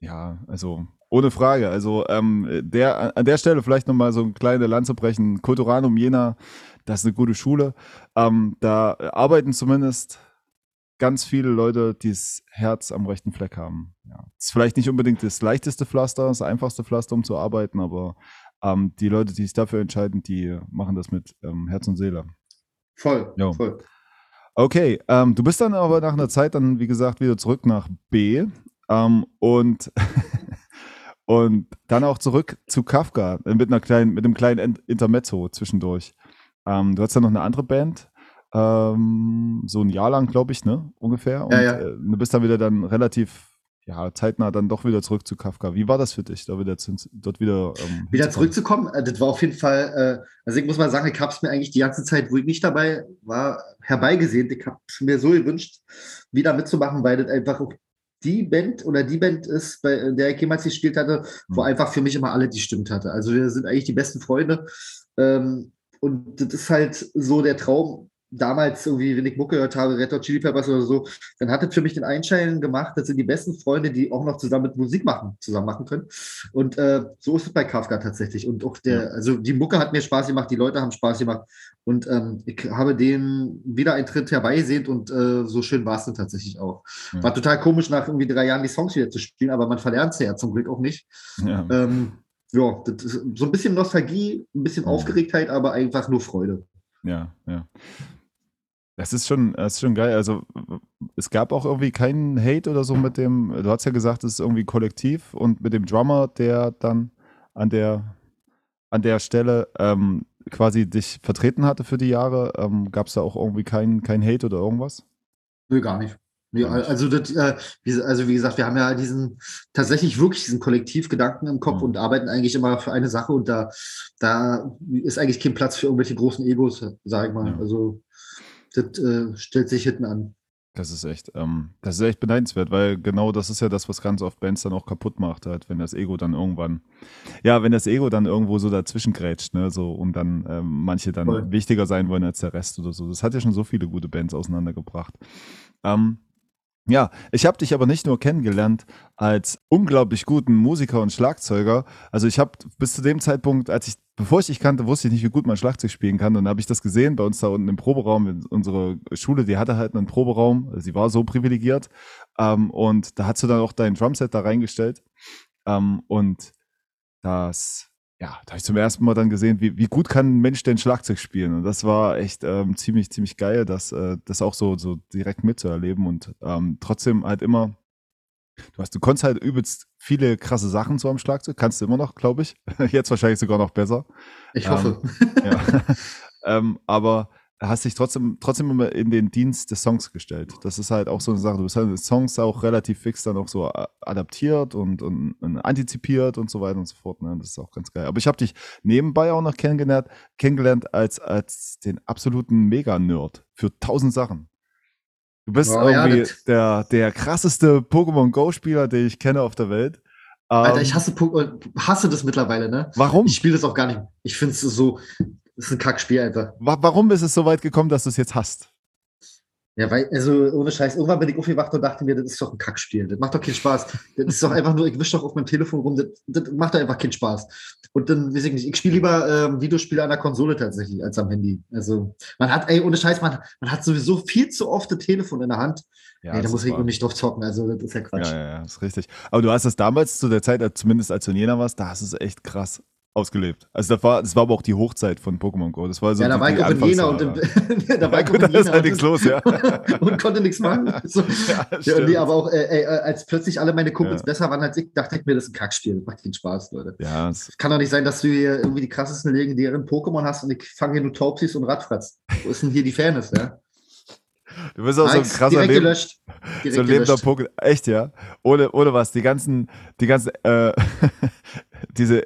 [SPEAKER 1] Ja, also ohne Frage. Also ähm, der, an der Stelle vielleicht nochmal so ein kleines Land zu brechen. Kulturanum Jena, das ist eine gute Schule. Ähm, da arbeiten zumindest ganz viele Leute, die das Herz am rechten Fleck haben. Ja. Das ist vielleicht nicht unbedingt das leichteste Pflaster, das einfachste Pflaster, um zu arbeiten, aber ähm, die Leute, die sich dafür entscheiden, die machen das mit ähm, Herz und Seele.
[SPEAKER 2] Voll, jo. voll.
[SPEAKER 1] Okay, ähm, du bist dann aber nach einer Zeit dann, wie gesagt, wieder zurück nach B ähm, und, und dann auch zurück zu Kafka mit, einer kleinen, mit einem kleinen Intermezzo zwischendurch. Ähm, du hast dann noch eine andere Band, ähm, so ein Jahr lang, glaube ich, ne, ungefähr. Und
[SPEAKER 2] ja, ja.
[SPEAKER 1] Äh, du bist dann wieder dann relativ ja, zeitnah dann doch wieder zurück zu Kafka. Wie war das für dich, da wieder zu, dort wieder
[SPEAKER 2] ähm, wieder zurückzukommen? Äh, das war auf jeden Fall, äh, also ich muss mal sagen, ich habe es mir eigentlich die ganze Zeit, wo ich nicht dabei war, herbeigesehen. Ich habe es mir so gewünscht, wieder mitzumachen, weil das einfach auch die Band oder die Band ist, bei der ich jemals gespielt hatte, wo mhm. einfach für mich immer alle die stimmt hatte. Also wir sind eigentlich die besten Freunde. Ähm, und das ist halt so der Traum, damals irgendwie, wenn ich Mucke gehört habe, Red Hot Chili Peppers oder so, dann hat es für mich den Einschein gemacht, das sind die besten Freunde, die auch noch zusammen mit Musik machen, zusammen machen können. Und äh, so ist es bei Kafka tatsächlich. Und auch der, also die Mucke hat mir Spaß gemacht, die Leute haben Spaß gemacht. Und ähm, ich habe den Wiedereintritt herbeigesehnt und äh, so schön war es dann tatsächlich auch. Ja. War total komisch, nach irgendwie drei Jahren die Songs wieder zu spielen, aber man verlernt es ja zum Glück auch nicht. Ja. Ähm, ja, so ein bisschen Nostalgie, ein bisschen Aufgeregtheit, aber einfach nur Freude.
[SPEAKER 1] Ja, ja. Das ist schon, das ist schon geil. Also es gab auch irgendwie keinen Hate oder so mit dem, du hast ja gesagt, es ist irgendwie kollektiv und mit dem Drummer, der dann an der, an der Stelle ähm, quasi dich vertreten hatte für die Jahre, ähm, gab es da auch irgendwie keinen kein Hate oder irgendwas?
[SPEAKER 2] Nö, gar nicht. Nee, also, das, äh, wie, also wie gesagt, wir haben ja diesen tatsächlich wirklich diesen Kollektivgedanken im Kopf mhm. und arbeiten eigentlich immer für eine Sache und da, da ist eigentlich kein Platz für irgendwelche großen Egos, sag ich mal. Ja. Also das äh, stellt sich hinten an.
[SPEAKER 1] Das ist echt, ähm, das ist echt beneidenswert, weil genau das ist ja das, was ganz oft Bands dann auch kaputt macht, halt, wenn das Ego dann irgendwann, ja, wenn das Ego dann irgendwo so dazwischen grätscht, ne, so und dann ähm, manche dann Voll. wichtiger sein wollen als der Rest oder so. Das hat ja schon so viele gute Bands auseinandergebracht. Ähm, ja, ich habe dich aber nicht nur kennengelernt als unglaublich guten Musiker und Schlagzeuger. Also ich habe bis zu dem Zeitpunkt, als ich, bevor ich dich kannte, wusste ich nicht, wie gut man Schlagzeug spielen kann. Und dann habe ich das gesehen bei uns da unten im Proberaum. Unsere Schule, die hatte halt einen Proberaum. Sie war so privilegiert. Ähm, und da hast du dann auch dein Drumset da reingestellt. Ähm, und das ja, da habe ich zum ersten Mal dann gesehen, wie, wie gut kann ein Mensch denn Schlagzeug spielen. Und das war echt ähm, ziemlich, ziemlich geil, das, äh, das auch so, so direkt mitzuerleben und ähm, trotzdem halt immer, du hast, du konntest halt übelst viele krasse Sachen so am Schlagzeug, kannst du immer noch, glaube ich. Jetzt wahrscheinlich sogar noch besser.
[SPEAKER 2] Ich hoffe.
[SPEAKER 1] Ähm, ja. ähm, aber hast dich trotzdem, trotzdem immer in den Dienst des Songs gestellt. Das ist halt auch so eine Sache. Du hast halt Songs auch relativ fix dann auch so adaptiert und, und, und antizipiert und so weiter und so fort. Ne? Das ist auch ganz geil. Aber ich habe dich nebenbei auch noch kennengelernt, kennengelernt als, als den absoluten Mega-Nerd für tausend Sachen. Du bist oh, irgendwie ja, der, der krasseste Pokémon Go-Spieler, den ich kenne auf der Welt.
[SPEAKER 2] Alter, ich ähm, hasse, hasse das mittlerweile, ne?
[SPEAKER 1] Warum?
[SPEAKER 2] Ich spiele das auch gar nicht. Ich finde es so, das ist ein Kackspiel einfach.
[SPEAKER 1] Warum ist es so weit gekommen, dass du es jetzt hast?
[SPEAKER 2] Ja, weil, also ohne Scheiß, irgendwann bin ich aufgewacht und dachte mir, das ist doch ein Kackspiel. Das macht doch keinen Spaß. Das ist doch einfach nur, ich wische doch auf meinem Telefon rum, das, das macht doch einfach keinen Spaß. Und dann, weiß ich nicht, ich spiele lieber ähm, Videospiele an der Konsole tatsächlich als am Handy. Also, man hat, ey, ohne Scheiß, man, man hat sowieso viel zu oft das Telefon in der Hand. Ja, ey, da muss ich nicht drauf zocken, also das ist ja Quatsch.
[SPEAKER 1] Ja, ja, ja, das ist richtig. Aber du hast das damals zu der Zeit, zumindest als du in Jena warst, da hast du es echt krass ausgelebt. Also das war, das war aber auch die Hochzeit von Pokémon Go. Das war so
[SPEAKER 2] ja, da war ich auch in Jena und im,
[SPEAKER 1] da war ich da ist halt nichts los, ja.
[SPEAKER 2] und konnte nichts machen. So. Ja, ja, nee, aber auch, äh, äh, als plötzlich alle meine Kumpels ja. besser waren als ich, dachte ich mir, das ist ein Kackspiel. Das macht keinen Spaß, Leute.
[SPEAKER 1] Ja,
[SPEAKER 2] es kann doch nicht sein, dass du hier irgendwie die krassesten legendären Pokémon hast und ich fange hier nur Taubsis und Radfratz. Wo ist denn hier die Fairness, ja?
[SPEAKER 1] Du bist auch nice. so ein krasser
[SPEAKER 2] Direkt
[SPEAKER 1] Leben,
[SPEAKER 2] gelöscht.
[SPEAKER 1] Direkt so ein lebender Pokémon. Echt, ja? Ohne, ohne was. Die ganzen, die ganzen, äh, diese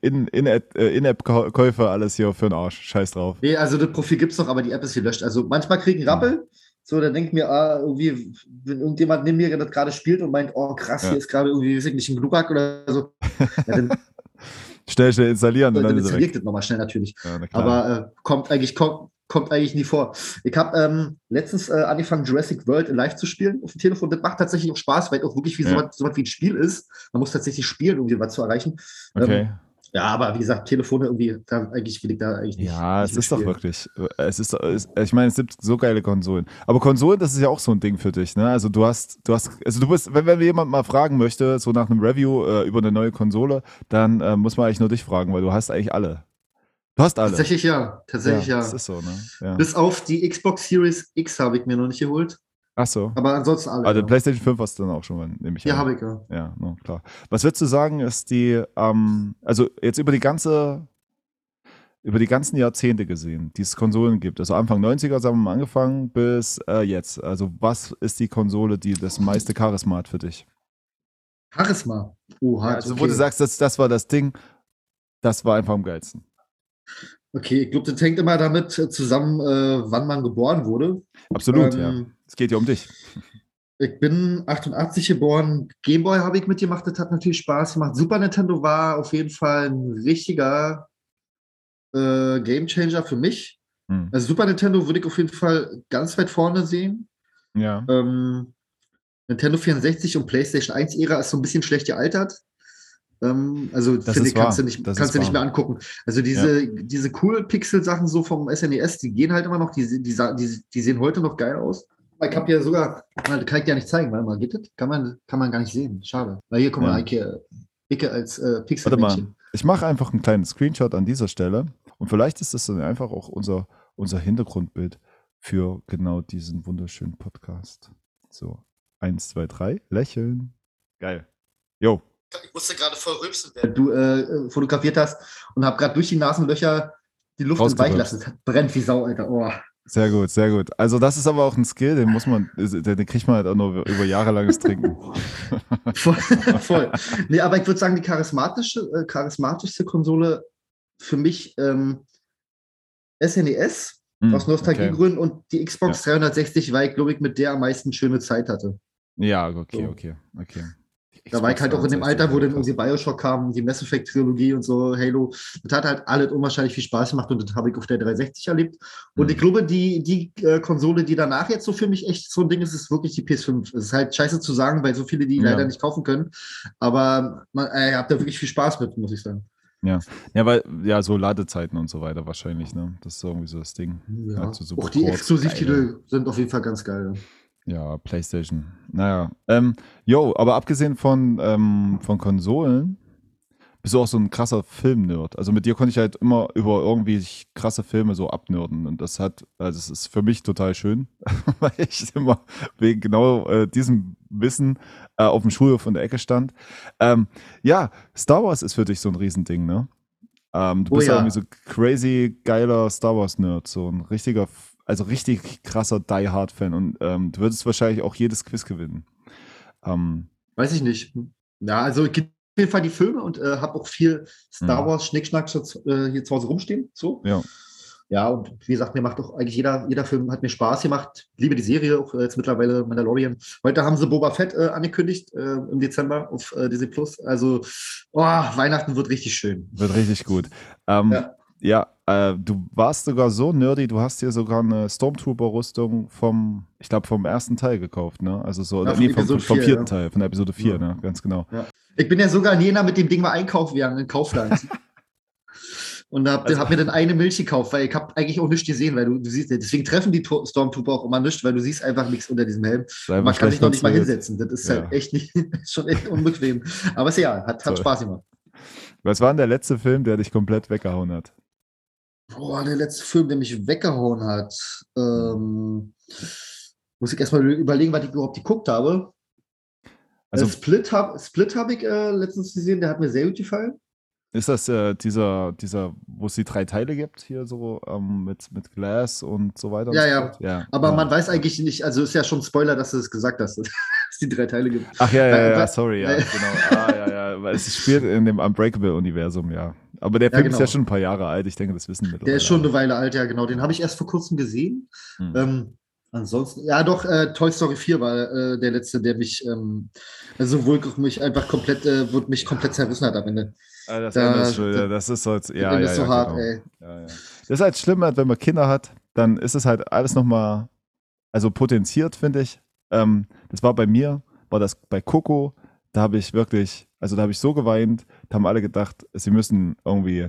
[SPEAKER 1] In-App-Käufe, In alles hier für den Arsch. Scheiß drauf.
[SPEAKER 2] Nee, also das Profil gibt's noch, aber die App ist gelöscht. Also manchmal kriegen. Rappel. So, dann denkt mir, ah, irgendwie, wenn irgendjemand neben mir das gerade spielt und meint, oh krass, ja. hier ist gerade irgendwie, weiß ich nicht, ein Glurak oder so. Ja,
[SPEAKER 1] schnell, schnell installieren.
[SPEAKER 2] Dann, dann installiert das nochmal schnell natürlich. Ja, aber äh, kommt eigentlich, kommt, kommt eigentlich nie vor. Ich habe ähm, letztens äh, angefangen, Jurassic World live zu spielen auf dem Telefon. Das macht tatsächlich auch Spaß, weil es auch wirklich wie ja. so, was, so was wie ein Spiel ist. Man muss tatsächlich spielen, um was zu erreichen.
[SPEAKER 1] Okay. Ähm,
[SPEAKER 2] ja, aber wie gesagt, Telefone irgendwie, da eigentlich will ich da eigentlich
[SPEAKER 1] nicht. Ja, nicht es ist doch wirklich. Es ist, es, ich meine, es gibt so geile Konsolen. Aber Konsolen, das ist ja auch so ein Ding für dich, ne? Also du hast, du hast, also du bist, wenn, wenn jemand mal fragen möchte, so nach einem Review äh, über eine neue Konsole, dann äh, muss man eigentlich nur dich fragen, weil du hast eigentlich alle. Du hast alle.
[SPEAKER 2] Tatsächlich ja. Tatsächlich ja. ja.
[SPEAKER 1] Das ist so, ne? Ja.
[SPEAKER 2] Bis auf die Xbox Series X habe ich mir noch nicht geholt.
[SPEAKER 1] Ach so.
[SPEAKER 2] Aber ansonsten alle.
[SPEAKER 1] Also ja. PlayStation 5 hast du dann auch schon mal,
[SPEAKER 2] nehme ich Ja, habe ich ja.
[SPEAKER 1] Ja, no, klar. Was würdest du sagen, ist die, ähm, also jetzt über die ganze, über die ganzen Jahrzehnte gesehen, die es Konsolen gibt, also Anfang 90er haben wir mal angefangen bis äh, jetzt. Also was ist die Konsole, die das meiste Charisma hat für dich?
[SPEAKER 2] Charisma?
[SPEAKER 1] Oha, ja, also okay. wo du sagst, das, das war das Ding, das war einfach am geilsten.
[SPEAKER 2] Okay, ich glaube, das hängt immer damit zusammen, äh, wann man geboren wurde.
[SPEAKER 1] Absolut, ähm, ja. Es geht ja um dich.
[SPEAKER 2] Ich bin 88 geboren. Gameboy habe ich mitgemacht, das hat natürlich Spaß gemacht. Super Nintendo war auf jeden Fall ein richtiger äh, Gamechanger für mich. Hm. Also Super Nintendo würde ich auf jeden Fall ganz weit vorne sehen.
[SPEAKER 1] Ja.
[SPEAKER 2] Ähm, Nintendo 64 und PlayStation 1 Ära ist so ein bisschen schlecht gealtert. Ähm, also das finde kannst, du nicht, kannst du nicht mehr angucken. Also diese, ja. diese cool Pixel-Sachen so vom SNES, die gehen halt immer noch, die, die, die, die sehen heute noch geil aus. Ich habe ja sogar, kann ich dir ja nicht zeigen, weil mal geht das? Kann man, kann man gar nicht sehen. Schade. Weil hier, guck mal, ja. Icke, als äh, pixel
[SPEAKER 1] Warte mal, ich mache einfach einen kleinen Screenshot an dieser Stelle und vielleicht ist das dann einfach auch unser, unser Hintergrundbild für genau diesen wunderschönen Podcast. So, eins, zwei, drei, lächeln. Geil. Jo,
[SPEAKER 2] ich musste gerade voll rülpsen, während du äh, fotografiert hast und habe gerade durch die Nasenlöcher die Luft entweichen lassen. Das brennt wie Sau, Alter. Oh.
[SPEAKER 1] Sehr gut, sehr gut. Also das ist aber auch ein Skill, den muss man, den kriegt man halt auch nur über jahrelanges Trinken.
[SPEAKER 2] voll, voll. Nee, aber ich würde sagen, die charismatische, äh, charismatischste Konsole für mich ähm, SNES mm, aus Nostalgiegründen okay. und die Xbox ja. 360, weil ich glaube ich mit der am meisten schöne Zeit hatte.
[SPEAKER 1] Ja, okay, so. okay, okay.
[SPEAKER 2] Da war ich halt auch in dem Alter, wo dann irgendwie Bioshock kam, die Mass Effect Trilogie und so, Halo. Das hat halt alles unwahrscheinlich viel Spaß gemacht und das habe ich auf der 360 erlebt. Und mhm. ich glaube, die, die äh, Konsole, die danach jetzt so für mich echt so ein Ding ist, ist wirklich die PS5. Es ist halt scheiße zu sagen, weil so viele die ja. leider nicht kaufen können. Aber man, äh, habt da wirklich viel Spaß mit, muss ich sagen.
[SPEAKER 1] Ja. ja, weil, ja, so Ladezeiten und so weiter wahrscheinlich, ne? Das ist irgendwie so das Ding.
[SPEAKER 2] Ja. Also so auch die Exklusivtitel sind auf jeden Fall ganz geil.
[SPEAKER 1] Ja. PlayStation. Naja. Ähm, yo, aber abgesehen von, ähm, von Konsolen, bist du auch so ein krasser Film-Nerd. Also mit dir konnte ich halt immer über irgendwie krasse Filme so abnörden. Und das hat, also es ist für mich total schön, weil ich immer wegen genau äh, diesem Wissen äh, auf dem Schulhof in der Ecke stand. Ähm, ja, Star Wars ist für dich so ein Riesending, ne? Ähm, du oh, bist ja. irgendwie so crazy geiler Star Wars-Nerd, so ein richtiger also richtig krasser Die Hard-Fan und ähm, du würdest wahrscheinlich auch jedes Quiz gewinnen.
[SPEAKER 2] Ähm, Weiß ich nicht. Ja, also es gibt auf jeden Fall die Filme und äh, habe auch viel Star mhm. Wars Schnickschnack äh, hier zu Hause rumstehen. So.
[SPEAKER 1] Ja.
[SPEAKER 2] Ja, und wie gesagt, mir macht auch eigentlich jeder, jeder Film hat mir Spaß gemacht. Liebe die Serie, auch jetzt mittlerweile Mandalorian. Heute haben sie Boba Fett äh, angekündigt äh, im Dezember auf äh, Disney Plus. Also, oh, Weihnachten wird richtig schön.
[SPEAKER 1] Wird richtig gut. Ähm, ja. Ja, äh, du warst sogar so nerdy, du hast dir sogar eine Stormtrooper-Rüstung vom, ich glaube, vom ersten Teil gekauft, ne? Also so, ja, nee, vom, vom, vierten ja. Teil, von der Episode 4, ja. ne? Ganz genau.
[SPEAKER 2] Ich bin ja sogar in Jena mit dem Ding mal einkaufen gegangen, in Kaufland. Und hab, also, hab mir dann eine Milch gekauft, weil ich habe eigentlich auch nichts gesehen, weil du, du siehst, deswegen treffen die Stormtrooper auch immer nichts, weil du siehst einfach nichts unter diesem Helm. Man kann sich noch nicht mal hinsetzen. Das ist halt echt nicht, schon echt unbequem. Aber ist ja, hat, hat Spaß gemacht.
[SPEAKER 1] Was war denn der letzte Film, der dich komplett weggehauen hat?
[SPEAKER 2] Boah, der letzte Film, der mich weggehauen hat. Ähm, muss ich erstmal überlegen, was ich überhaupt geguckt habe. Also, äh, Split habe Split hab ich äh, letztens gesehen, der hat mir sehr gut gefallen.
[SPEAKER 1] Ist das äh, dieser, dieser, wo es die drei Teile gibt, hier so ähm, mit, mit Glass und so weiter?
[SPEAKER 2] Ja, ja. ja. Aber ja. man weiß eigentlich nicht, also ist ja schon Spoiler, dass du es gesagt hast, dass es die drei Teile gibt.
[SPEAKER 1] Ach ja, ja, ja, sorry, ja, genau. Ah, ja, ja, weil es spielt in dem Unbreakable-Universum, ja. Aber der Film ja, genau. ist ja schon ein paar Jahre alt, ich denke, das wissen wir.
[SPEAKER 2] Der ist schon eine Weile alt, ja, genau. Den habe ich erst vor kurzem gesehen. Hm. Ähm, ansonsten, ja, doch, äh, Toy Story 4 war äh, der letzte, der mich, ähm, also wohl mich einfach komplett, äh, wird mich komplett zerrissen hat am Ende.
[SPEAKER 1] Ah, das, da, ist schon, ja, das ist so, ja, ja, ist so ja, hart, genau. ey. Ja, ja. Das ist halt schlimm, wenn man Kinder hat, dann ist es halt alles nochmal, also potenziert, finde ich. Ähm, das war bei mir, war das bei Coco, da habe ich wirklich, also da habe ich so geweint, da haben alle gedacht, sie müssen irgendwie,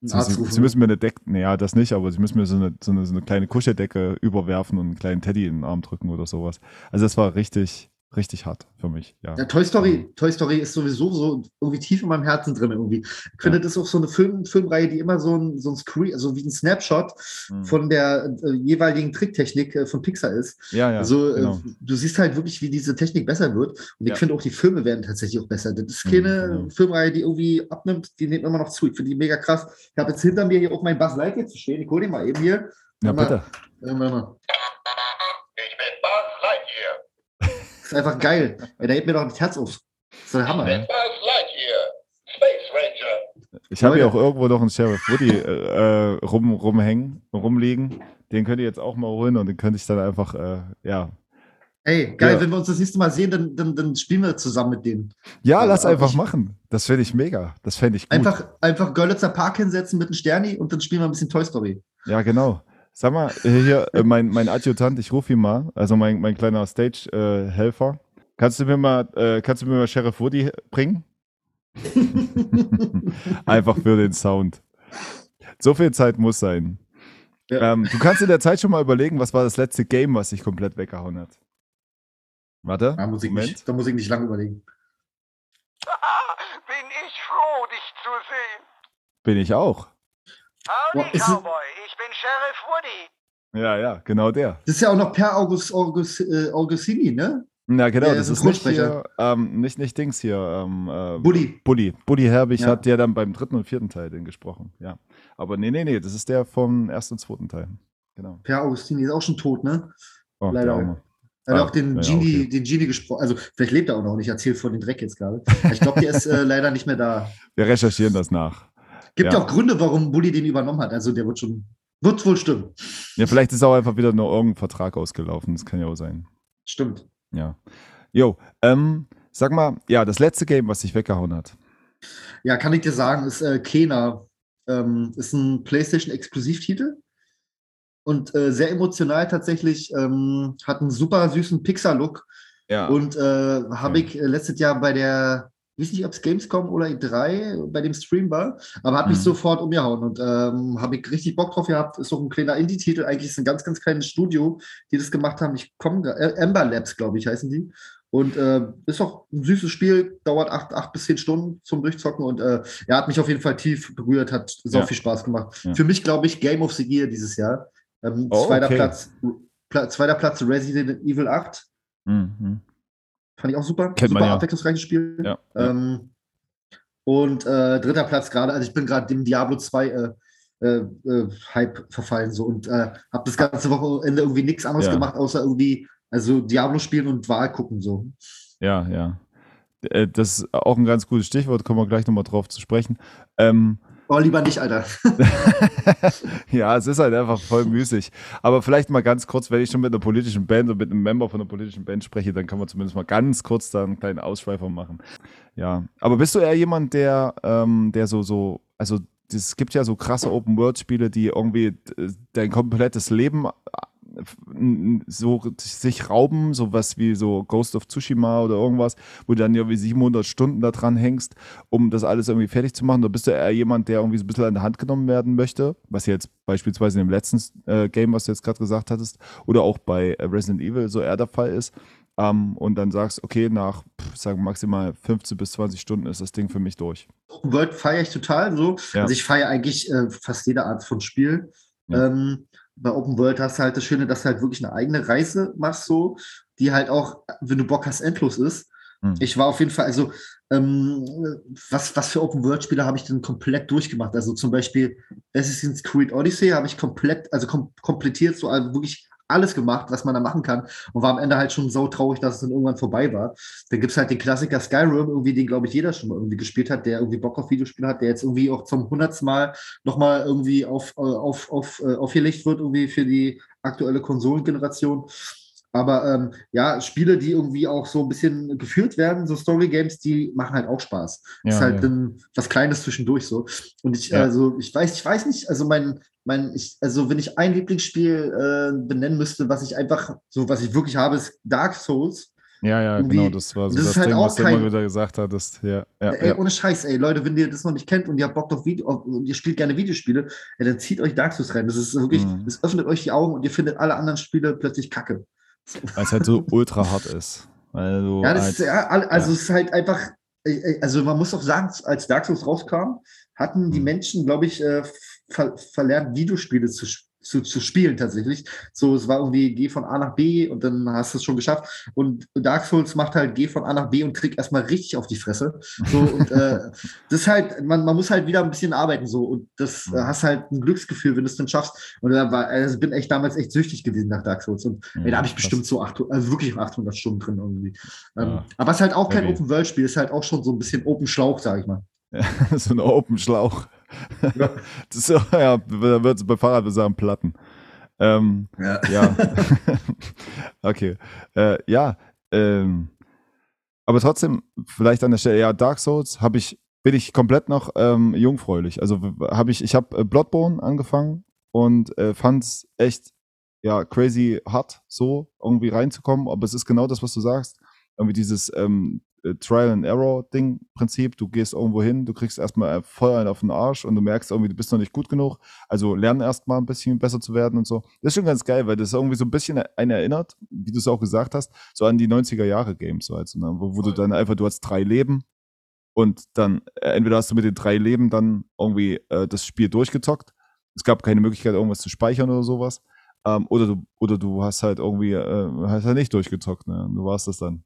[SPEAKER 1] sie, sie, sie, müssen mir eine Decke, naja, das nicht, aber sie müssen mir so eine, so eine, so eine kleine Kuscheldecke überwerfen und einen kleinen Teddy in den Arm drücken oder sowas. Also das war richtig, richtig hart für mich. Ja.
[SPEAKER 2] ja. Toy Story, Toy Story ist sowieso so irgendwie tief in meinem Herzen drin irgendwie. Ich finde, das ist auch so eine Film, Filmreihe, die immer so ein, so ein Screen, also wie ein Snapshot mhm. von der äh, jeweiligen Tricktechnik äh, von Pixar ist.
[SPEAKER 1] Ja, ja.
[SPEAKER 2] Also genau. äh, du siehst halt wirklich, wie diese Technik besser wird. Und ich ja. finde auch, die Filme werden tatsächlich auch besser. Das ist keine mhm, genau. Filmreihe, die irgendwie abnimmt, die nimmt immer noch zu. Ich finde die mega krass. Ich habe jetzt hinter mir hier auch mein Buzz Lightyear zu stehen. Ich hole den mal eben hier.
[SPEAKER 1] Ja, mal, bitte.
[SPEAKER 2] Mal, mal. Ist einfach geil. Ey, da hebt mir doch das Herz auf. Das ist der Hammer. Ey.
[SPEAKER 1] Ich habe hier auch irgendwo noch einen Sheriff Woody äh, äh, rum, rumhängen, rumliegen. Den könnt ihr jetzt auch mal holen und den könnte ich dann einfach, äh, ja.
[SPEAKER 2] Ey, geil, ja. wenn wir uns das nächste Mal sehen, dann, dann, dann spielen wir zusammen mit denen.
[SPEAKER 1] Ja, lass einfach ich, machen. Das fände ich mega. Das fände ich gut.
[SPEAKER 2] Einfach, einfach Görlitzer Park hinsetzen mit einem Sterni und dann spielen wir ein bisschen Toy Story.
[SPEAKER 1] Ja, genau. Sag mal, hier, äh, mein, mein Adjutant, ich rufe ihn mal, also mein, mein kleiner Stage-Helfer. Äh, kannst du mir mal, äh, kannst du mir mal Sheriff Woody bringen? Einfach für den Sound. So viel Zeit muss sein. Ja. Ähm, du kannst in der Zeit schon mal überlegen, was war das letzte Game, was dich komplett weggehauen hat. Warte.
[SPEAKER 2] Da muss ich, nicht, da muss ich nicht lange überlegen.
[SPEAKER 3] Bin ich froh, dich zu sehen.
[SPEAKER 1] Bin ich auch.
[SPEAKER 3] Howdy, Cowboy. Ich bin Sheriff Woody.
[SPEAKER 1] Ja, ja, genau der.
[SPEAKER 2] Das ist ja auch noch Per August, August, äh, Augustini, ne?
[SPEAKER 1] Ja, genau, der das ist, nicht, hier, ähm, nicht, nicht Dings hier. Ähm,
[SPEAKER 2] äh, Buddy.
[SPEAKER 1] Buddy. Buddy Herbig ja. hat ja dann beim dritten und vierten Teil den gesprochen. Ja. Aber nee, nee, nee, das ist der vom ersten und zweiten Teil. Genau.
[SPEAKER 2] Per Augustini ist auch schon tot, ne? Oh, Leider auch. Er hat ah, auch den, ja, Genie, okay. den Genie gesprochen. Also, vielleicht lebt er auch noch nicht. Ich erzähle von den Dreck jetzt gerade. Ich glaube, der ist äh, leider nicht mehr da.
[SPEAKER 1] Wir recherchieren das nach.
[SPEAKER 2] Gibt ja auch Gründe, warum Bulli den übernommen hat. Also, der wird schon, wird wohl stimmen.
[SPEAKER 1] Ja, vielleicht ist auch einfach wieder nur irgendein Vertrag ausgelaufen. Das kann ja auch sein.
[SPEAKER 2] Stimmt.
[SPEAKER 1] Ja. Jo, ähm, sag mal, ja, das letzte Game, was dich weggehauen hat.
[SPEAKER 2] Ja, kann ich dir sagen, ist äh, Kena. Ähm, ist ein PlayStation-Exklusivtitel und äh, sehr emotional tatsächlich. Ähm, hat einen super süßen Pixar-Look. Ja. Und äh, habe ja. ich äh, letztes Jahr bei der, weiß nicht, ob es Gamescom oder E3 bei dem Stream war, aber hat mich mhm. sofort umgehauen und ähm, habe ich richtig Bock drauf gehabt. Ist auch ein kleiner Indie-Titel, eigentlich ist ein ganz, ganz kleines Studio, die das gemacht haben. Ich komme, äh, Ember Labs, glaube ich, heißen die. Und äh, ist auch ein süßes Spiel, dauert acht, acht bis zehn Stunden zum Durchzocken und äh, er hat mich auf jeden Fall tief berührt, hat so ja. viel Spaß gemacht. Ja. Für mich, glaube ich, Game of the Year dieses Jahr. Ähm, oh, zweiter, okay. Platz, Pla zweiter Platz Resident Evil 8. Mhm. Fand ich auch super.
[SPEAKER 1] Kennt
[SPEAKER 2] super
[SPEAKER 1] man, ja.
[SPEAKER 2] abwechslungsreiches Spiel. Ja. Ähm, und äh, dritter Platz gerade, also ich bin gerade dem Diablo 2 äh, äh, äh, Hype verfallen so und äh, habe das ganze Wochenende irgendwie nichts anderes ja. gemacht, außer irgendwie also Diablo spielen und Wahl gucken so.
[SPEAKER 1] Ja, ja. Äh, das ist auch ein ganz gutes Stichwort, kommen wir gleich nochmal drauf zu sprechen. Ähm,
[SPEAKER 2] oh, lieber nicht, Alter.
[SPEAKER 1] ja, es ist halt einfach voll müßig. Aber vielleicht mal ganz kurz, wenn ich schon mit einer politischen Band und mit einem Member von einer politischen Band spreche, dann kann man zumindest mal ganz kurz da einen kleinen Ausschweifer machen. Ja, aber bist du eher jemand, der, ähm, der so, so, also es gibt ja so krasse Open-World-Spiele, die irgendwie dein komplettes Leben so sich rauben, sowas wie so Ghost of Tsushima oder irgendwas, wo du dann irgendwie 700 Stunden da dran hängst, um das alles irgendwie fertig zu machen. Da bist du eher jemand, der irgendwie so ein bisschen an der Hand genommen werden möchte, was jetzt beispielsweise in dem letzten äh, Game, was du jetzt gerade gesagt hattest, oder auch bei Resident Evil so eher der Fall ist. ähm, und dann sagst, okay, nach, sagen maximal 15 bis 20 Stunden ist das Ding für mich durch.
[SPEAKER 2] Open World feiere ich total so.
[SPEAKER 1] Ja.
[SPEAKER 2] Also ich feiere eigentlich äh, fast jede Art von Spiel.
[SPEAKER 1] Ja.
[SPEAKER 2] Ähm, bei Open World hast du halt das Schöne, dass du halt wirklich eine eigene Reise machst, so, die halt auch, wenn du Bock hast, endlos ist.
[SPEAKER 1] Hm.
[SPEAKER 2] Ich war auf jeden Fall, also, ähm, was, was für Open World Spiele habe ich denn komplett durchgemacht? Also zum Beispiel Assassin's Creed Odyssey habe ich komplett, also kom komplettiert, so also wirklich alles gemacht, was man da machen kann und war am Ende halt schon so traurig, dass es dann irgendwann vorbei war. Dann gibt es halt den Klassiker Skyrim, irgendwie, den glaube ich jeder schon mal irgendwie gespielt hat, der irgendwie Bock auf Videospiele hat, der jetzt irgendwie auch zum hundertsten Mal nochmal irgendwie auf, äh, auf, auf, äh, aufgelegt wird, irgendwie für die aktuelle Konsolengeneration. Aber ähm, ja, Spiele, die irgendwie auch so ein bisschen geführt werden, so Story-Games, die machen halt auch Spaß.
[SPEAKER 1] Ja,
[SPEAKER 2] ist halt
[SPEAKER 1] ja.
[SPEAKER 2] dann was Kleines zwischendurch so. Und ich,
[SPEAKER 1] Ja.
[SPEAKER 2] also, ich weiß, ich weiß nicht, also mein, mein, ich, also wenn ich ein Lieblingsspiel äh, benennen müsste, was ich einfach, so was ich wirklich habe, ist Dark Souls.
[SPEAKER 1] Ja, ja,
[SPEAKER 2] Irgendwie-
[SPEAKER 1] genau, das war so
[SPEAKER 2] das
[SPEAKER 1] das,
[SPEAKER 2] ist halt
[SPEAKER 1] Ding,
[SPEAKER 2] auch
[SPEAKER 1] was du immer
[SPEAKER 2] kein-
[SPEAKER 1] wieder gesagt hattest. Ja, ja,
[SPEAKER 2] ey,
[SPEAKER 1] ja.
[SPEAKER 2] ohne Scheiß, ey, Leute, wenn ihr das noch nicht kennt und ihr habt Bock auf Video, und ihr spielt gerne Videospiele, ey, dann zieht euch Dark Souls rein. Das ist wirklich,
[SPEAKER 1] Mhm.
[SPEAKER 2] das öffnet euch die Augen und ihr findet alle anderen Spiele plötzlich kacke.
[SPEAKER 1] Weil es halt so ultra hart ist. Du
[SPEAKER 2] Ja, das
[SPEAKER 1] halt,
[SPEAKER 2] ist, ja, also
[SPEAKER 1] ja.
[SPEAKER 2] es ist halt einfach, also man muss auch sagen, als Dark Souls rauskam, hatten die
[SPEAKER 1] Mhm.
[SPEAKER 2] Menschen, glaube ich, äh, ver verlernt, Videospiele zu, sch- zu, zu spielen tatsächlich. So, es war irgendwie geh von A nach B und dann hast du es schon geschafft. Und Dark Souls macht halt geh von A nach B und kriegt erstmal richtig auf die Fresse. So, und äh, das ist halt, man, man muss halt wieder ein bisschen arbeiten so und das äh, hast halt ein Glücksgefühl, wenn du es dann schaffst. Und da war, also bin echt damals echt süchtig gewesen nach Dark Souls. Und
[SPEAKER 1] Ja,
[SPEAKER 2] ey, da habe ich bestimmt so 800, also wirklich 800 Stunden drin irgendwie. Ähm,
[SPEAKER 1] Ja.
[SPEAKER 2] aber es ist halt auch kein. Open-World-Spiel, es ist halt auch schon so ein bisschen Open Schlauch, sag ich mal.
[SPEAKER 1] so ein Open Schlauch.
[SPEAKER 2] Ja.
[SPEAKER 1] So, ja, da wird es bei Fahrrad wir sagen Platten. Ähm,
[SPEAKER 2] Ja.
[SPEAKER 1] ja. okay. Äh, ja. Ähm, aber trotzdem, vielleicht an der Stelle, ja, Dark Souls habe ich, bin ich komplett noch ähm, jungfräulich. Also habe ich, ich habe äh, Bloodborne angefangen und äh, fand es echt, ja, crazy hart, so irgendwie reinzukommen. Aber es ist genau das, was du sagst. Irgendwie dieses ähm, äh, Trial and Error Ding Prinzip. Du gehst irgendwo hin, du kriegst erstmal äh, voll einen auf den Arsch und du merkst irgendwie, du bist noch nicht gut genug. Also lern erstmal ein bisschen besser zu werden und so. Das ist schon ganz geil, weil das irgendwie so ein bisschen einen erinnert, wie du es auch gesagt hast, so an die 90er Jahre Games, so halt, so, ne? wo, wo du dann einfach, du hast drei Leben und dann äh, entweder hast du mit den drei Leben dann irgendwie äh, das Spiel durchgezockt. Es gab keine Möglichkeit, irgendwas zu speichern oder sowas. Ähm, oder du, oder du hast halt irgendwie, äh, hast halt nicht durchgezockt, ne? Du warst das dann.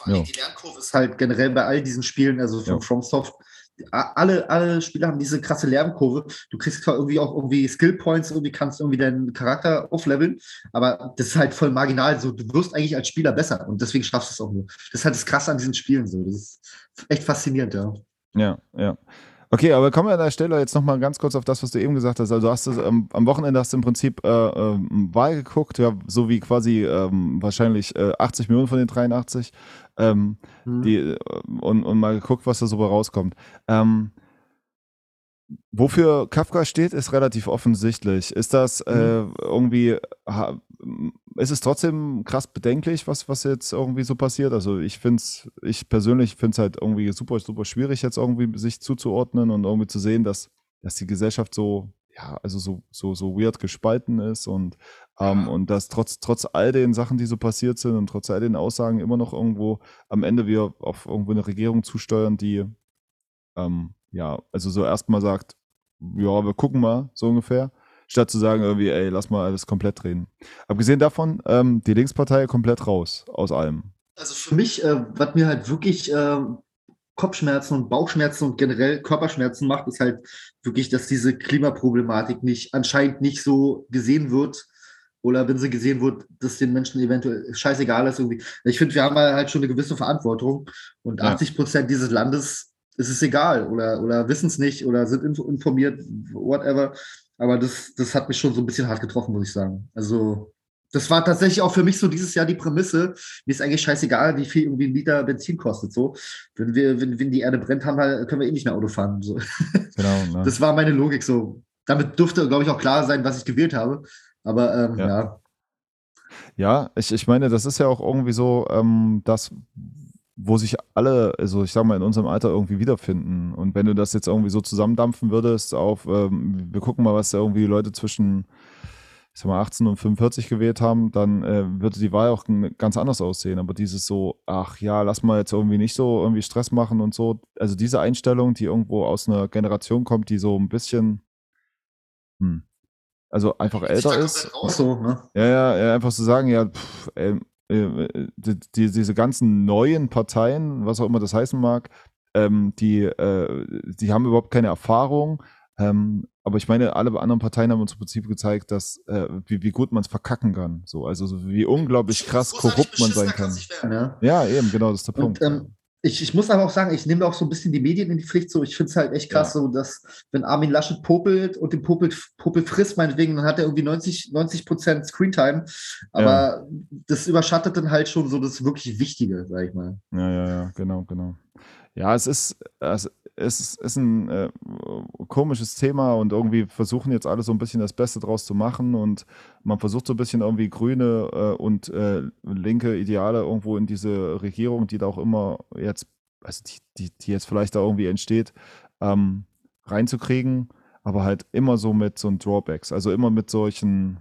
[SPEAKER 2] Vor allem
[SPEAKER 1] Ja.
[SPEAKER 2] die Lernkurve ist halt generell bei all diesen Spielen, also von
[SPEAKER 1] Ja.
[SPEAKER 2] FromSoft, alle, alle Spiele haben diese krasse Lernkurve. Du kriegst zwar irgendwie auch irgendwie Skill Points, irgendwie kannst irgendwie deinen Charakter aufleveln, aber das ist halt voll marginal. So, du wirst eigentlich als Spieler besser und deswegen schaffst du es auch nur. Das ist halt das Krasse an diesen Spielen so. Das ist echt faszinierend, ja.
[SPEAKER 1] Ja, ja. Okay, aber kommen wir an der Stelle jetzt nochmal ganz kurz auf das, was du eben gesagt hast. Also du hast es, ähm, am Wochenende hast du im Prinzip äh, ähm, Wahl geguckt, ja, so wie quasi ähm, wahrscheinlich äh, 80 Millionen von den 83 ähm,
[SPEAKER 2] Hm.
[SPEAKER 1] die, und, und mal geguckt, was da so rauskommt. Ähm, wofür Kafka steht, ist relativ offensichtlich. Ist das äh, irgendwie, ha, ist es trotzdem krass bedenklich, was, was jetzt irgendwie so passiert? Also ich finde es, ich persönlich finde es halt irgendwie super, super schwierig, jetzt irgendwie sich zuzuordnen und irgendwie zu sehen, dass, dass die Gesellschaft so, ja, also so, so, so weird gespalten ist und, ähm, und dass trotz, trotz all den Sachen, die so passiert sind und trotz all den Aussagen immer noch irgendwo am Ende wir auf irgendwo eine Regierung zusteuern, die ähm, ja, also so erstmal sagt, ja, wir gucken mal, so ungefähr, statt zu sagen irgendwie, ey, lass mal alles komplett drehen. Abgesehen davon, ähm, die Linkspartei komplett raus aus allem.
[SPEAKER 2] Also für mich, äh, was mir halt wirklich äh, Kopfschmerzen und Bauchschmerzen und generell Körperschmerzen macht, ist halt wirklich, dass diese Klimaproblematik nicht anscheinend nicht so gesehen wird. Oder wenn sie gesehen wird, dass den Menschen eventuell scheißegal ist irgendwie. Ich finde, wir haben halt schon eine gewisse Verantwortung und
[SPEAKER 1] Ja.
[SPEAKER 2] 80 Prozent dieses Landes ist es egal oder, oder wissen es nicht oder sind info- informiert, whatever. Aber das, das hat mich schon so ein bisschen hart getroffen, muss ich sagen. Also, das war tatsächlich auch für mich so dieses Jahr die Prämisse. Mir ist eigentlich scheißegal, wie viel irgendwie ein Liter Benzin kostet. So, wenn wir, wenn, wenn die Erde brennt, haben wir, können wir eh nicht mehr Auto fahren. So.
[SPEAKER 1] Genau. Ne?
[SPEAKER 2] Das war meine Logik. So, damit durfte, glaube ich, auch klar sein, was ich gewählt habe. Aber ähm,
[SPEAKER 1] Ja.
[SPEAKER 2] ja.
[SPEAKER 1] Ja, ich, ich meine, das ist ja auch irgendwie so, ähm, das, wo sich alle, also ich sag mal, in unserem Alter irgendwie wiederfinden. Und wenn du das jetzt irgendwie so zusammendampfen würdest auf, ähm, wir gucken mal, was da irgendwie Leute zwischen ich sag mal, 18 und 45 gewählt haben, dann äh, würde die Wahl auch ganz anders aussehen. Aber dieses so, ach ja, lass mal jetzt irgendwie nicht so irgendwie Stress machen und so. Also diese Einstellung, die irgendwo aus einer Generation kommt, die so ein bisschen, hm, also einfach älter ist.
[SPEAKER 2] So, ne?
[SPEAKER 1] Ja, ja, ja, einfach zu so sagen, ja, pff, äh, äh, die, die, diese ganzen neuen Parteien, was auch immer das heißen mag, ähm, die, äh, die haben überhaupt keine Erfahrung. Ähm, aber ich meine, alle anderen Parteien haben uns im Prinzip gezeigt, dass äh, wie, wie gut man es verkacken kann. So, also so wie unglaublich krass korrupt man sein kann. Werden, ja. ja. eben, genau, das ist der Und, Punkt. Ähm,
[SPEAKER 2] ich, ich muss aber auch sagen, ich nehme auch so ein bisschen die Medien in die Pflicht. So, ich finde es halt echt krass, ja. so dass wenn Armin Laschet popelt und den Popel, Popel frisst, meinetwegen, dann hat er irgendwie 90, 90 Prozent Screentime. Aber ja. das überschattet dann halt schon so das wirklich Wichtige, sag ich mal.
[SPEAKER 1] Ja, ja, ja, genau, genau. Ja, es ist, es ist, ist ein äh, komisches Thema und irgendwie versuchen jetzt alle so ein bisschen das Beste draus zu machen und man versucht so ein bisschen irgendwie grüne äh, und äh, linke Ideale irgendwo in diese Regierung, die da auch immer jetzt, also die, die, die jetzt vielleicht da irgendwie entsteht, ähm, reinzukriegen, aber halt immer so mit so Drawbacks, also immer mit solchen,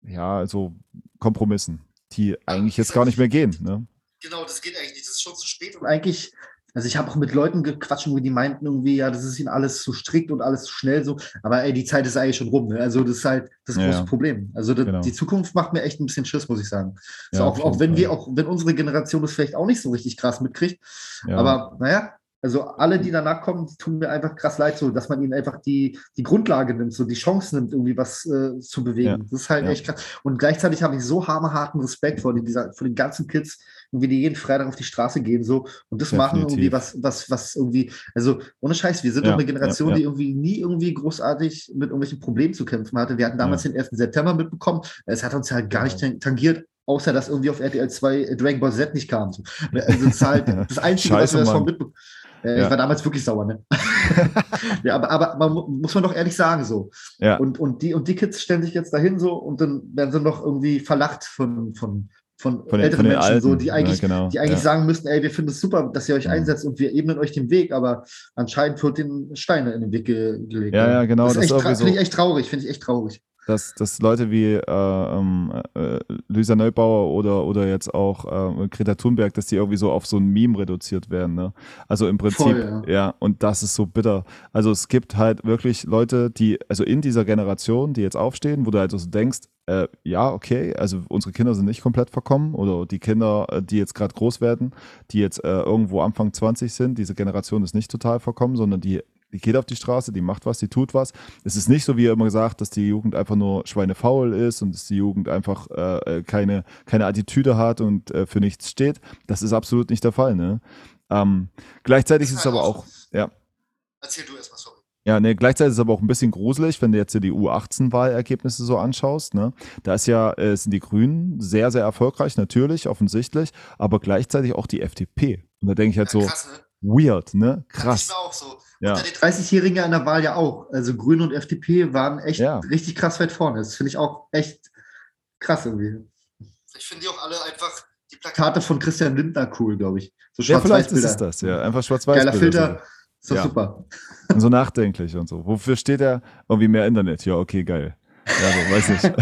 [SPEAKER 1] ja, also Kompromissen, die eigentlich jetzt gar nicht mehr gehen. Ne?
[SPEAKER 2] Genau, das geht eigentlich nicht. Das ist schon zu spät und eigentlich also ich habe auch mit Leuten gequatscht, die meinten irgendwie, ja, das ist ihnen alles zu strikt und alles zu schnell so. Aber ey, die Zeit ist eigentlich schon rum. Ne? Also das ist halt das ja, große Problem. Also das, genau. die Zukunft macht mir echt ein bisschen Schiss, muss ich sagen. Ja, auch, auch wenn wir, auch wenn unsere Generation das vielleicht auch nicht so richtig krass mitkriegt. Ja. Aber naja, also alle, die danach kommen, tun mir einfach krass leid, so dass man ihnen einfach die, die Grundlage nimmt, so die Chance nimmt, irgendwie was äh, zu bewegen. Ja. Das ist halt ja. echt krass. Und gleichzeitig habe ich so hammerharten Respekt vor, den, dieser, vor den ganzen Kids, irgendwie die jeden Freitag auf die Straße gehen so und das Definitiv. machen irgendwie was, was, was irgendwie, also ohne Scheiß, wir sind ja. doch eine Generation, die irgendwie nie irgendwie großartig mit irgendwelchen Problemen zu kämpfen hatte. Wir hatten damals den 1. September mitbekommen. Es hat uns halt gar nicht tangiert, außer dass irgendwie auf RTL 2 Dragon Ball Z nicht kam. Also das ist halt das Einzige, Scheiße, was wir davon mitbekommen ja. Ich war damals wirklich sauer, ne? ja, aber, aber man, muss man doch ehrlich sagen, so. Ja. Und, und, die, und die Kids stellen sich jetzt dahin so und dann werden sie noch irgendwie verlacht von, von, von, von älteren von Menschen, Alten. so, die eigentlich, ja, genau. die eigentlich ja. sagen müssten, ey, wir finden es super, dass ihr euch einsetzt und wir ebnen euch den Weg, aber anscheinend wird den Steine in den Weg gelegt.
[SPEAKER 1] Ja, ja, genau.
[SPEAKER 2] Das, das finde ich echt traurig, finde ich echt traurig
[SPEAKER 1] dass, dass Leute wie äh, ähm, äh, Luisa Neubauer oder, oder jetzt auch äh, Greta Thunberg, dass die irgendwie so auf so ein Meme reduziert werden. Ne? Also im Prinzip, Voll, ja. ja, und das ist so bitter. Also es gibt halt wirklich Leute, die, also in dieser Generation, die jetzt aufstehen, wo du halt so denkst, äh, ja, okay, also unsere Kinder sind nicht komplett verkommen oder die Kinder, äh, die jetzt gerade groß werden, die jetzt äh, irgendwo Anfang 20 sind, diese Generation ist nicht total verkommen, sondern die die geht auf die Straße, die macht was, die tut was. Es ist nicht so, wie er immer gesagt, dass die Jugend einfach nur schweinefaul ist und dass die Jugend einfach äh, äh, keine, keine Attitüde hat und äh, für nichts steht. Das ist absolut nicht der Fall. Ne? Ähm, gleichzeitig ist es aber auch, ja. Erzähl du erstmal, sorry. Ja, ne, gleichzeitig ist es aber auch ein bisschen gruselig, wenn du jetzt hier die U18-Wahlergebnisse so anschaust. Ne? Da ist ja, äh, sind die Grünen sehr, sehr erfolgreich, natürlich, offensichtlich, aber gleichzeitig auch die FDP. Und da denke ich halt ja, so, krass, ne? weird, ne? Krass. Das ist auch so.
[SPEAKER 2] Ja. Unter den 30-Jährigen an der Wahl ja auch. Also Grüne und FDP waren echt ja. richtig krass weit vorne. Das finde ich auch echt krass irgendwie. Ich finde die auch alle einfach die Plakate von Christian Lindner cool, glaube ich.
[SPEAKER 1] So schwarz ja, vielleicht ist es das, ja. Einfach schwarz-weiß.
[SPEAKER 2] Geiler Filter. So. Ist doch ja. super.
[SPEAKER 1] Und so nachdenklich und so. Wofür steht er? Irgendwie mehr Internet. Ja, okay, geil. Ja, so, weiß nicht.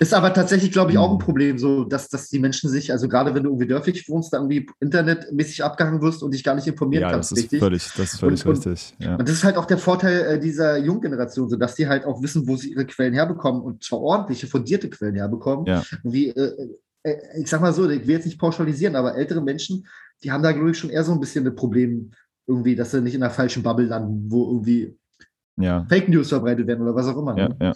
[SPEAKER 2] ist aber tatsächlich, glaube ich, auch ein hm. Problem, so dass, dass die Menschen sich, also gerade wenn du irgendwie dörflich wohnst, da irgendwie internetmäßig abgehangen wirst und dich gar nicht informieren ja, kannst.
[SPEAKER 1] Das ist richtig? völlig, das ist völlig
[SPEAKER 2] und,
[SPEAKER 1] richtig.
[SPEAKER 2] Ja. Und das ist halt auch der Vorteil äh, dieser Junggeneration, so dass die halt auch wissen, wo sie ihre Quellen herbekommen und zwar ordentliche, fundierte Quellen herbekommen. Ja. Wie, äh, äh, ich sag mal so, ich will jetzt nicht pauschalisieren, aber ältere Menschen, die haben da, glaube ich, schon eher so ein bisschen ein Problem, irgendwie, dass sie nicht in einer falschen Bubble landen, wo irgendwie ja. Fake News verbreitet werden oder was auch immer.
[SPEAKER 1] Ja,
[SPEAKER 2] ne?
[SPEAKER 1] ja.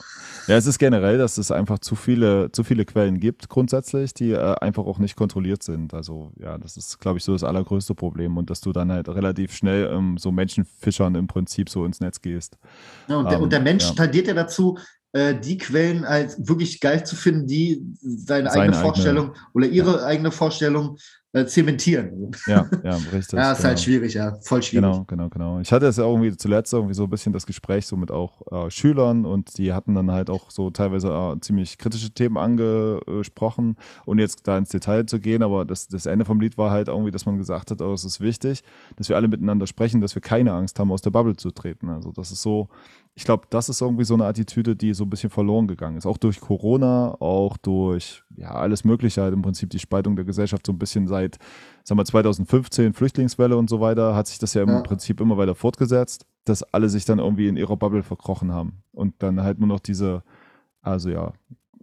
[SPEAKER 1] ja, es ist generell, dass es einfach zu viele, zu viele Quellen gibt, grundsätzlich, die äh, einfach auch nicht kontrolliert sind. Also, ja, das ist, glaube ich, so das allergrößte Problem und dass du dann halt relativ schnell ähm, so Menschenfischern im Prinzip so ins Netz gehst.
[SPEAKER 2] Ja, und, der, ähm, und der Mensch ja. tendiert ja dazu, äh, die Quellen als wirklich geil zu finden, die seine, seine eigene Vorstellung eigene, oder ihre eigene Vorstellung äh, zementieren.
[SPEAKER 1] Ja, ja, richtig.
[SPEAKER 2] ja, ist
[SPEAKER 1] genau.
[SPEAKER 2] halt schwierig, ja, voll schwierig.
[SPEAKER 1] Genau, genau, genau. Ich hatte jetzt ja irgendwie zuletzt irgendwie so ein bisschen das Gespräch so mit auch äh, Schülern und die hatten dann halt auch so teilweise äh, ziemlich kritische Themen angesprochen und jetzt da ins Detail zu gehen, aber das, das Ende vom Lied war halt irgendwie, dass man gesagt hat, oh, es ist wichtig, dass wir alle miteinander sprechen, dass wir keine Angst haben, aus der Bubble zu treten. Also das ist so, ich glaube, das ist irgendwie so eine Attitüde, die so ein bisschen verloren gegangen ist. Auch durch Corona, auch durch ja alles Mögliche, halt im Prinzip die Spaltung der Gesellschaft so ein bisschen seit, sagen wir, 2015, Flüchtlingswelle und so weiter, hat sich das ja im
[SPEAKER 2] Ja.
[SPEAKER 1] Prinzip immer weiter fortgesetzt, dass alle sich dann irgendwie in ihrer Bubble verkrochen haben. Und dann halt nur noch diese, also ja,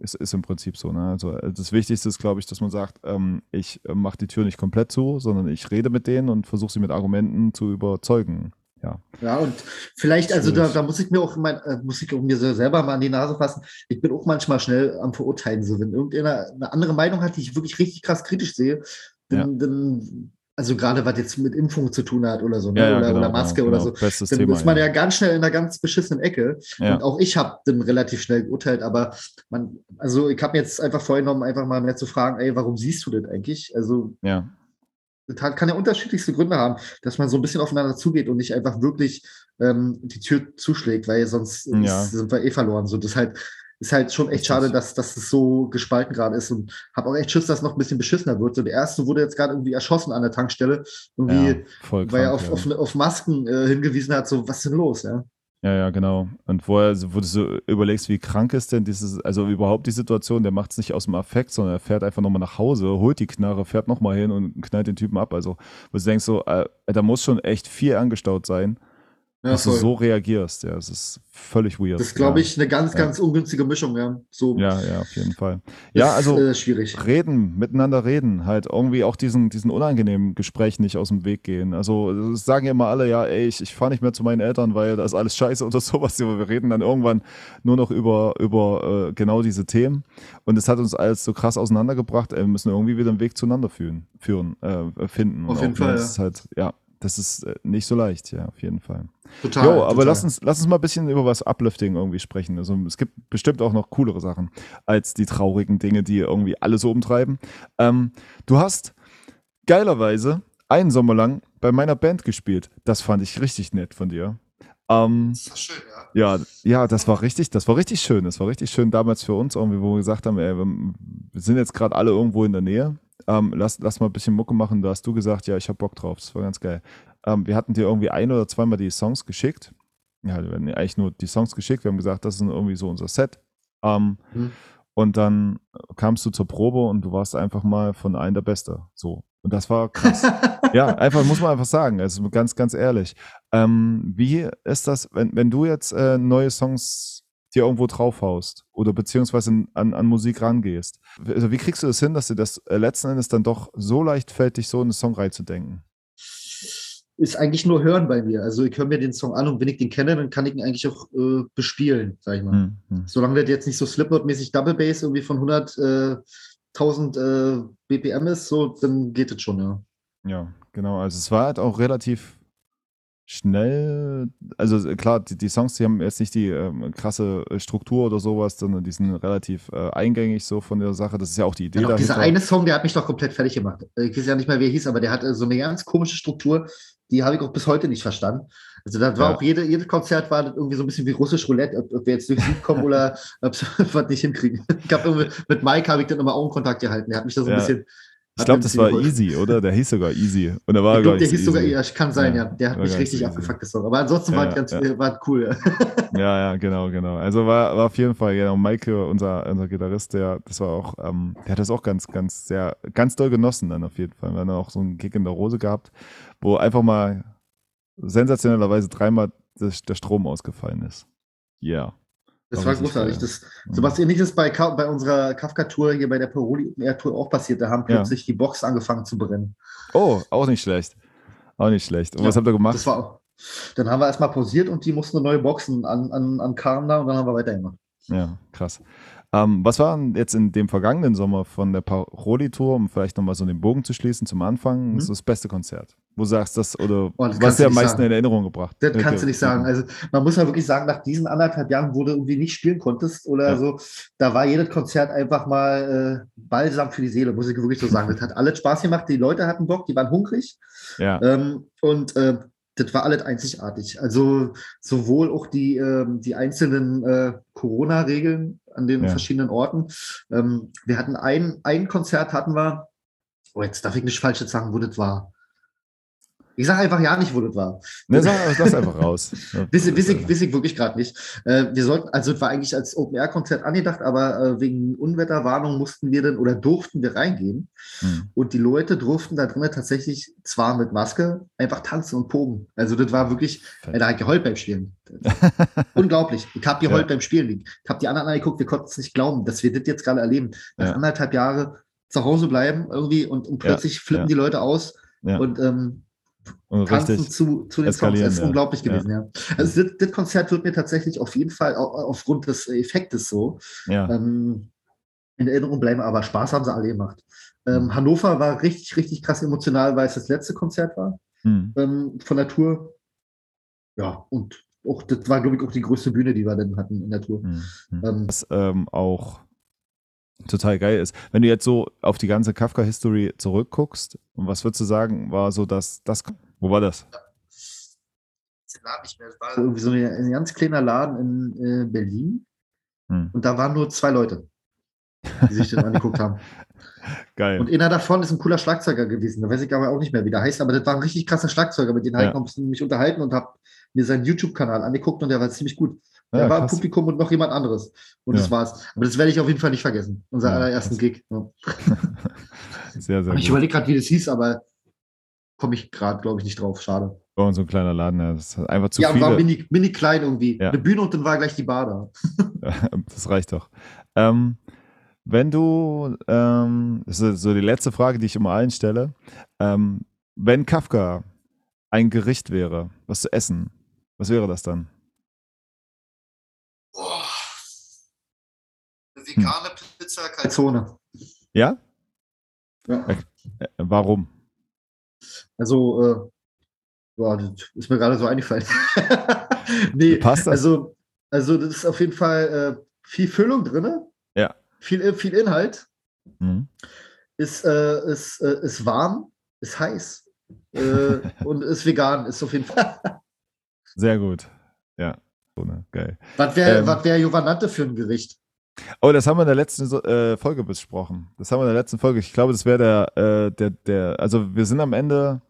[SPEAKER 1] es ist im Prinzip so. Ne? Also äh, das Wichtigste ist, glaube ich, dass man sagt, ähm, ich äh, mache die Tür nicht komplett zu, sondern ich rede mit denen und versuche sie mit Argumenten zu überzeugen. Ja.
[SPEAKER 2] Ja, und vielleicht, also da, da muss ich mir auch mein, äh, muss ich auch mir selber mal an die Nase fassen. Ich bin auch manchmal schnell am Verurteilen. So, wenn irgendeiner eine andere Meinung hat, die ich wirklich richtig krass kritisch sehe, dann, dann also gerade was jetzt mit Impfung zu tun hat oder so, ne?
[SPEAKER 1] Ja,
[SPEAKER 2] oder,
[SPEAKER 1] genau,
[SPEAKER 2] oder Maske
[SPEAKER 1] genau,
[SPEAKER 2] oder
[SPEAKER 1] genau.
[SPEAKER 2] so, dann
[SPEAKER 1] Thema.
[SPEAKER 2] ist man ja
[SPEAKER 1] ja.
[SPEAKER 2] ganz schnell in einer ganz beschissenen Ecke.
[SPEAKER 1] Ja.
[SPEAKER 2] Und auch ich habe dann relativ schnell geurteilt, aber man, also ich habe mir jetzt einfach vorgenommen, einfach mal mehr zu fragen, ey, warum siehst du das eigentlich? Also
[SPEAKER 1] ja.
[SPEAKER 2] das hat- kann ja unterschiedlichste Gründe haben, dass man so ein bisschen aufeinander zugeht und nicht einfach wirklich ähm, die Tür zuschlägt, weil sonst sind wir eh verloren. So, das halt, ist halt schon echt schade, dass, dass es so gespalten gerade ist und habe auch echt Schiss, dass es noch ein bisschen beschissener wird. So, der erste wurde jetzt gerade irgendwie erschossen an der Tankstelle, irgendwie,
[SPEAKER 1] ja, voll
[SPEAKER 2] weil er
[SPEAKER 1] krank,
[SPEAKER 2] auf,
[SPEAKER 1] ja.
[SPEAKER 2] auf, auf Masken äh, hingewiesen hat, so, was ist denn los, ja?
[SPEAKER 1] Ja, ja, genau. Und vorher, wo du so überlegst, wie krank ist denn dieses, also überhaupt die Situation, der macht es nicht aus dem Affekt, sondern er fährt einfach nochmal nach Hause, holt die Knarre, fährt nochmal hin und knallt den Typen ab. Also, wo du denkst so, äh, da muss schon echt viel angestaut sein,
[SPEAKER 2] Ja,
[SPEAKER 1] dass du
[SPEAKER 2] voll.
[SPEAKER 1] so reagierst. Ja, es ist völlig weird.
[SPEAKER 2] das ist, glaube
[SPEAKER 1] ja.
[SPEAKER 2] ich, eine ganz,
[SPEAKER 1] Ja.
[SPEAKER 2] ganz ungünstige Mischung, ja. So
[SPEAKER 1] Ja, ja, auf jeden Fall. Ja,
[SPEAKER 2] ist,
[SPEAKER 1] also
[SPEAKER 2] äh, schwierig.
[SPEAKER 1] reden, miteinander reden, halt irgendwie auch diesen, diesen unangenehmen Gesprächen nicht aus dem Weg gehen. Also das sagen ja immer alle, ja, ey, ich, ich fahre nicht mehr zu meinen Eltern, weil da ist alles scheiße oder sowas. Aber wir reden dann irgendwann nur noch über, über äh, genau diese Themen. Und es hat uns alles so krass auseinandergebracht, ey, wir müssen irgendwie wieder einen Weg zueinander führen, führen äh, finden.
[SPEAKER 2] Auf jeden
[SPEAKER 1] auch,
[SPEAKER 2] Fall,
[SPEAKER 1] ne,
[SPEAKER 2] ja.
[SPEAKER 1] Das ist halt, ja, das ist äh, nicht so leicht, ja, auf jeden Fall.
[SPEAKER 2] Total.
[SPEAKER 1] Jo, aber
[SPEAKER 2] total.
[SPEAKER 1] lass uns, lass uns mal ein bisschen über was Uplifting irgendwie sprechen. Also es gibt bestimmt auch noch coolere Sachen als die traurigen Dinge, die irgendwie alle so umtreiben. Ähm, du hast geilerweise einen Sommer lang bei meiner Band gespielt. Das fand ich richtig nett von dir. Ähm,
[SPEAKER 2] Das ist schön, ja.
[SPEAKER 1] ja, ja, das war richtig, das war richtig schön. Das war richtig schön damals für uns, irgendwie, wo wir gesagt haben, ey, wir sind jetzt gerade alle irgendwo in der Nähe. Ähm, lass, lass mal ein bisschen Mucke machen. Da hast du gesagt, ja, ich hab Bock drauf. Das war ganz geil. Ähm, wir hatten dir irgendwie ein oder zweimal die Songs geschickt. Ja, wir hatten eigentlich nur die Songs geschickt. Wir haben gesagt, das ist irgendwie so unser Set. Ähm,
[SPEAKER 2] Mhm.
[SPEAKER 1] Und dann kamst du zur Probe und du warst einfach mal von allen der Beste. So. Und das war krass. ja, einfach, muss man einfach sagen. Also ganz, ganz ehrlich. Ähm, wie ist das, wenn, wenn du jetzt äh, neue Songs dir irgendwo draufhaust oder beziehungsweise an, an Musik rangehst? Also wie kriegst du das hin, dass dir das äh, letzten Endes dann doch so leicht fällt, dich so in eine Song reinzudenken?
[SPEAKER 2] ist eigentlich nur Hören bei mir. Also ich höre mir den Song an und wenn ich den kenne, dann kann ich ihn eigentlich auch äh, bespielen, sag ich mal.
[SPEAKER 1] Hm, hm.
[SPEAKER 2] Solange das jetzt nicht so Slipknot-mäßig Double Bass irgendwie von 100, äh, 1000 äh, BPM ist, so, dann geht es schon, ja.
[SPEAKER 1] Ja, genau. Also es war halt auch relativ schnell. Also klar, die, die Songs, die haben jetzt nicht die ähm, krasse äh, Struktur oder sowas, sondern die sind relativ äh, eingängig so von der Sache. Das ist ja auch die Idee
[SPEAKER 2] Ja, doch, dieser eine Song, der hat mich doch komplett fertig gemacht. Ich weiß ja nicht mehr, wie er hieß, aber der hat äh, so eine ganz komische Struktur, die habe ich auch bis heute nicht verstanden. Also das war
[SPEAKER 1] Ja.
[SPEAKER 2] auch jede, jedes Konzert war irgendwie so ein bisschen wie russisch Roulette, ob, ob wir jetzt durch Sieg kommen oder ob was nicht hinkriegen. Ich habe irgendwie mit Mike habe ich dann immer Augenkontakt gehalten. Der hat mich da so ein
[SPEAKER 1] Ja.
[SPEAKER 2] bisschen.
[SPEAKER 1] Ich glaube, das war. Easy, oder? Der hieß sogar Easy. Und er war
[SPEAKER 2] Ich glaube, der hieß sogar,
[SPEAKER 1] easy.
[SPEAKER 2] ja, kann sein,
[SPEAKER 1] Ja,
[SPEAKER 2] ja. Der hat
[SPEAKER 1] war
[SPEAKER 2] mich richtig
[SPEAKER 1] easy.
[SPEAKER 2] abgefuckt, das Song. Aber ansonsten
[SPEAKER 1] Ja,
[SPEAKER 2] war, es ganz, war cool.
[SPEAKER 1] Ja, ja, genau, genau. Also war, war auf jeden Fall, genau, Maike, unser, unser Gitarrist, der, das war auch, ähm, der hat das auch ganz, ganz, sehr, ganz doll genossen dann auf jeden Fall. Wir haben auch so einen Kick in der Rose gehabt, wo einfach mal sensationellerweise dreimal das, der Strom ausgefallen ist. Ja.
[SPEAKER 2] Das
[SPEAKER 1] War
[SPEAKER 2] großartig.
[SPEAKER 1] geil.
[SPEAKER 2] Das, so was ähnliches bei, bei unserer Kafka-Tour hier bei der Paroli Air Tour auch passiert. Da haben
[SPEAKER 1] Ja.
[SPEAKER 2] plötzlich die Box angefangen zu brennen.
[SPEAKER 1] Oh, auch nicht schlecht. Auch nicht schlecht. Und
[SPEAKER 2] Ja,
[SPEAKER 1] was habt ihr gemacht?
[SPEAKER 2] Das war auch. Dann haben wir erstmal pausiert und die mussten neue Boxen an, an, an Karren da und dann haben wir weitergemacht.
[SPEAKER 1] Ja, krass. Ähm, was war denn jetzt in dem vergangenen Sommer von der Paroli-Tour, um vielleicht nochmal so den Bogen zu schließen zum Anfang,
[SPEAKER 2] Mhm.
[SPEAKER 1] so das beste Konzert? Wo du sagst, das oder
[SPEAKER 2] Oh, das
[SPEAKER 1] was dir am meisten
[SPEAKER 2] sagen.
[SPEAKER 1] in Erinnerung gebracht?
[SPEAKER 2] Das
[SPEAKER 1] Okay.
[SPEAKER 2] kannst du nicht sagen. Also man muss ja wirklich sagen, nach diesen anderthalb Jahren, wo du irgendwie nicht spielen konntest oder
[SPEAKER 1] Ja.
[SPEAKER 2] so, da war jedes Konzert einfach mal äh, balsam für die Seele, muss ich wirklich so sagen. Das hat alles Spaß gemacht, die Leute hatten Bock, die waren hungrig
[SPEAKER 1] Ja,
[SPEAKER 2] ähm, und äh, das war alles einzigartig. Also sowohl auch die, ähm, die einzelnen äh, Corona-Regeln an den
[SPEAKER 1] Ja.
[SPEAKER 2] verschiedenen Orten. Ähm, wir hatten ein, ein Konzert hatten wir, oh, jetzt darf ich nicht falsch jetzt sagen, wo das war. Ich sage einfach ja nicht, wo das war.
[SPEAKER 1] ne, sag, lass einfach raus.
[SPEAKER 2] Wiss, wiss, ich, wirklich gerade nicht. Äh, wir sollten, also es war eigentlich als Open-Air-Konzert angedacht, aber äh, wegen Unwetterwarnung mussten wir dann oder durften wir reingehen.
[SPEAKER 1] Hm.
[SPEAKER 2] Und die Leute durften da drinnen tatsächlich zwar mit Maske einfach tanzen und pogen. Also das war wirklich, äh, da hat geheult beim Spielen. Unglaublich. Ich habe geheult
[SPEAKER 1] Ja.
[SPEAKER 2] beim Spielen. Ich habe die anderen angeguckt, wir konnten es nicht glauben, dass wir das jetzt gerade erleben. Nach
[SPEAKER 1] Ja.
[SPEAKER 2] anderthalb Jahre zu Hause bleiben irgendwie und, und
[SPEAKER 1] Ja,
[SPEAKER 2] plötzlich flippen
[SPEAKER 1] ja.
[SPEAKER 2] die Leute aus und ähm,
[SPEAKER 1] Und
[SPEAKER 2] tanzen
[SPEAKER 1] richtig.
[SPEAKER 2] zu, zu den Songs. ist
[SPEAKER 1] ja.
[SPEAKER 2] unglaublich gewesen, ja. Also das, das Konzert wird mir tatsächlich auf jeden Fall au- aufgrund des Effektes so
[SPEAKER 1] Ja,
[SPEAKER 2] ähm, in Erinnerung bleiben, aber Spaß haben sie alle gemacht. Ähm,
[SPEAKER 1] Mhm.
[SPEAKER 2] Hannover war richtig, richtig krass emotional, weil es das letzte Konzert war
[SPEAKER 1] hm.
[SPEAKER 2] ähm, von der Tour. Ja, und auch, das war, glaube ich, auch die größte Bühne, die wir dann hatten in der Tour.
[SPEAKER 1] Hm. Hm.
[SPEAKER 2] Ähm,
[SPEAKER 1] was ähm, auch total geil ist. Wenn du jetzt so auf die ganze Kafka-History zurückguckst, und was würdest du sagen, war so das, das wo war das?
[SPEAKER 2] Das war irgendwie so ein ganz kleiner Laden in äh, Berlin
[SPEAKER 1] Hm.
[SPEAKER 2] und da waren nur zwei Leute, die sich den angeguckt haben.
[SPEAKER 1] Geil.
[SPEAKER 2] Und einer davon ist ein cooler Schlagzeuger gewesen. Da weiß ich aber auch nicht mehr, wie der heißt. Aber das war ein richtig krasser Schlagzeuger. Mit dem habe
[SPEAKER 1] Ja.
[SPEAKER 2] ich noch ein bisschen mich unterhalten und habe mir seinen YouTube-Kanal angeguckt und der war ziemlich gut.
[SPEAKER 1] Ja,
[SPEAKER 2] war im
[SPEAKER 1] krass.
[SPEAKER 2] Publikum und noch jemand anderes. Und
[SPEAKER 1] Ja.
[SPEAKER 2] das war's. Aber das werde ich auf jeden Fall nicht vergessen. Unser
[SPEAKER 1] Ja,
[SPEAKER 2] allerersten
[SPEAKER 1] krass.
[SPEAKER 2] Gig. Ja.
[SPEAKER 1] Sehr, sehr
[SPEAKER 2] Ich überlege gerade, wie das hieß, aber komme ich gerade, glaube ich, nicht drauf. Schade.
[SPEAKER 1] Bei uns so ein kleiner Laden, ja, das ist einfach zu
[SPEAKER 2] ja, war
[SPEAKER 1] viele.
[SPEAKER 2] mini, mini klein irgendwie.
[SPEAKER 1] Ja.
[SPEAKER 2] Eine Bühne und dann war gleich die Bar da.
[SPEAKER 1] das reicht doch. Ähm, wenn du, ähm, das ist so die letzte Frage, die ich immer allen stelle, ähm, wenn Kafka ein Gericht wäre, was zu essen, was wäre das dann?
[SPEAKER 2] Boah. Eine vegane Pizza Calzone.
[SPEAKER 1] Ja?
[SPEAKER 2] Ja.
[SPEAKER 1] Äh, warum?
[SPEAKER 2] Also, äh, boah, das ist mir gerade so eingefallen. nee,
[SPEAKER 1] Passt das?
[SPEAKER 2] also, also das ist auf jeden Fall äh, viel Füllung drin.
[SPEAKER 1] Ja.
[SPEAKER 2] Viel, viel Inhalt.
[SPEAKER 1] Mhm.
[SPEAKER 2] Ist, äh, ist, äh, ist warm, ist heiß äh, und ist vegan. Ist auf jeden Fall.
[SPEAKER 1] Sehr gut. Ja. So, ne? Geil.
[SPEAKER 2] Was wäre
[SPEAKER 1] Ähm.
[SPEAKER 2] was wär Jovanante für ein Gericht?
[SPEAKER 1] Oh, das haben wir in der letzten äh, Folge besprochen. Das haben wir in der letzten Folge. Ich glaube, das wäre der, äh, der, der, also wir sind am Ende,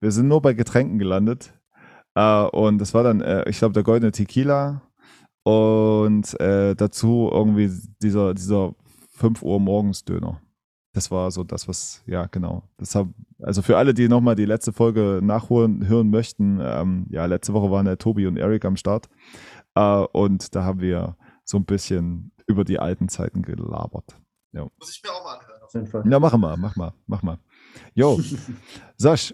[SPEAKER 1] wir sind nur bei Getränken gelandet. Äh, und das war dann, äh, ich glaube, der goldene Tequila und äh, dazu irgendwie dieser, dieser 5 Uhr morgens Döner. Das war so das, was, ja, genau. Das hab, also für alle, die nochmal die letzte Folge nachholen, hören möchten, ähm, ja, letzte Woche waren der Tobi und Eric am Start. Äh, und da haben wir so ein bisschen über die alten Zeiten gelabert.
[SPEAKER 2] Muss ich mir auch mal anhören, auf jeden Fall.
[SPEAKER 1] Ja, mach mal, mach mal, mach mal. Jo, Sasch,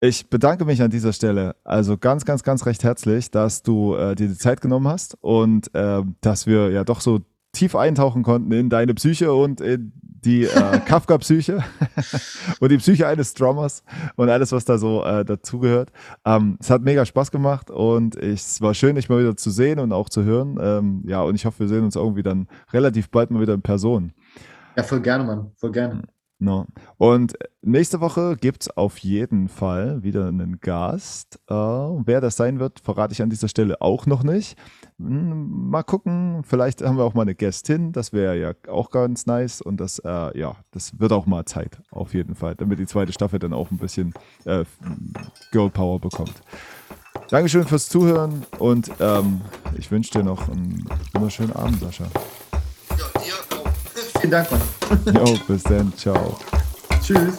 [SPEAKER 1] ich bedanke mich an dieser Stelle also ganz, ganz, ganz recht herzlich, dass du äh, dir die Zeit genommen hast und äh, dass wir ja doch so tief eintauchen konnten in deine Psyche und in die äh, Kafka-Psyche und die Psyche eines Drummers und alles, was da so äh, dazugehört. Ähm, es hat mega Spaß gemacht und ich, es war schön, dich mal wieder zu sehen und auch zu hören. Ähm, ja, und ich hoffe, wir sehen uns irgendwie dann relativ bald mal wieder in Person.
[SPEAKER 2] Ja, voll gerne, Mann. Voll gerne.
[SPEAKER 1] No. Und nächste Woche gibt es auf jeden Fall wieder einen Gast. Äh, wer das sein wird, verrate ich an dieser Stelle auch noch nicht. Hm, Mal gucken, vielleicht haben wir auch mal eine Gästin, das wäre ja auch ganz nice. Und das, äh, ja, das wird auch mal Zeit, auf jeden Fall, damit die zweite Staffel dann auch ein bisschen äh, Girl Power bekommt. Dankeschön fürs Zuhören und ähm, ich wünsche dir noch einen wunderschönen Abend, Sascha.
[SPEAKER 2] Ja, dir auch. Vielen Dank, Mann.
[SPEAKER 1] Jo, bis dann, ciao.
[SPEAKER 2] Tschüss.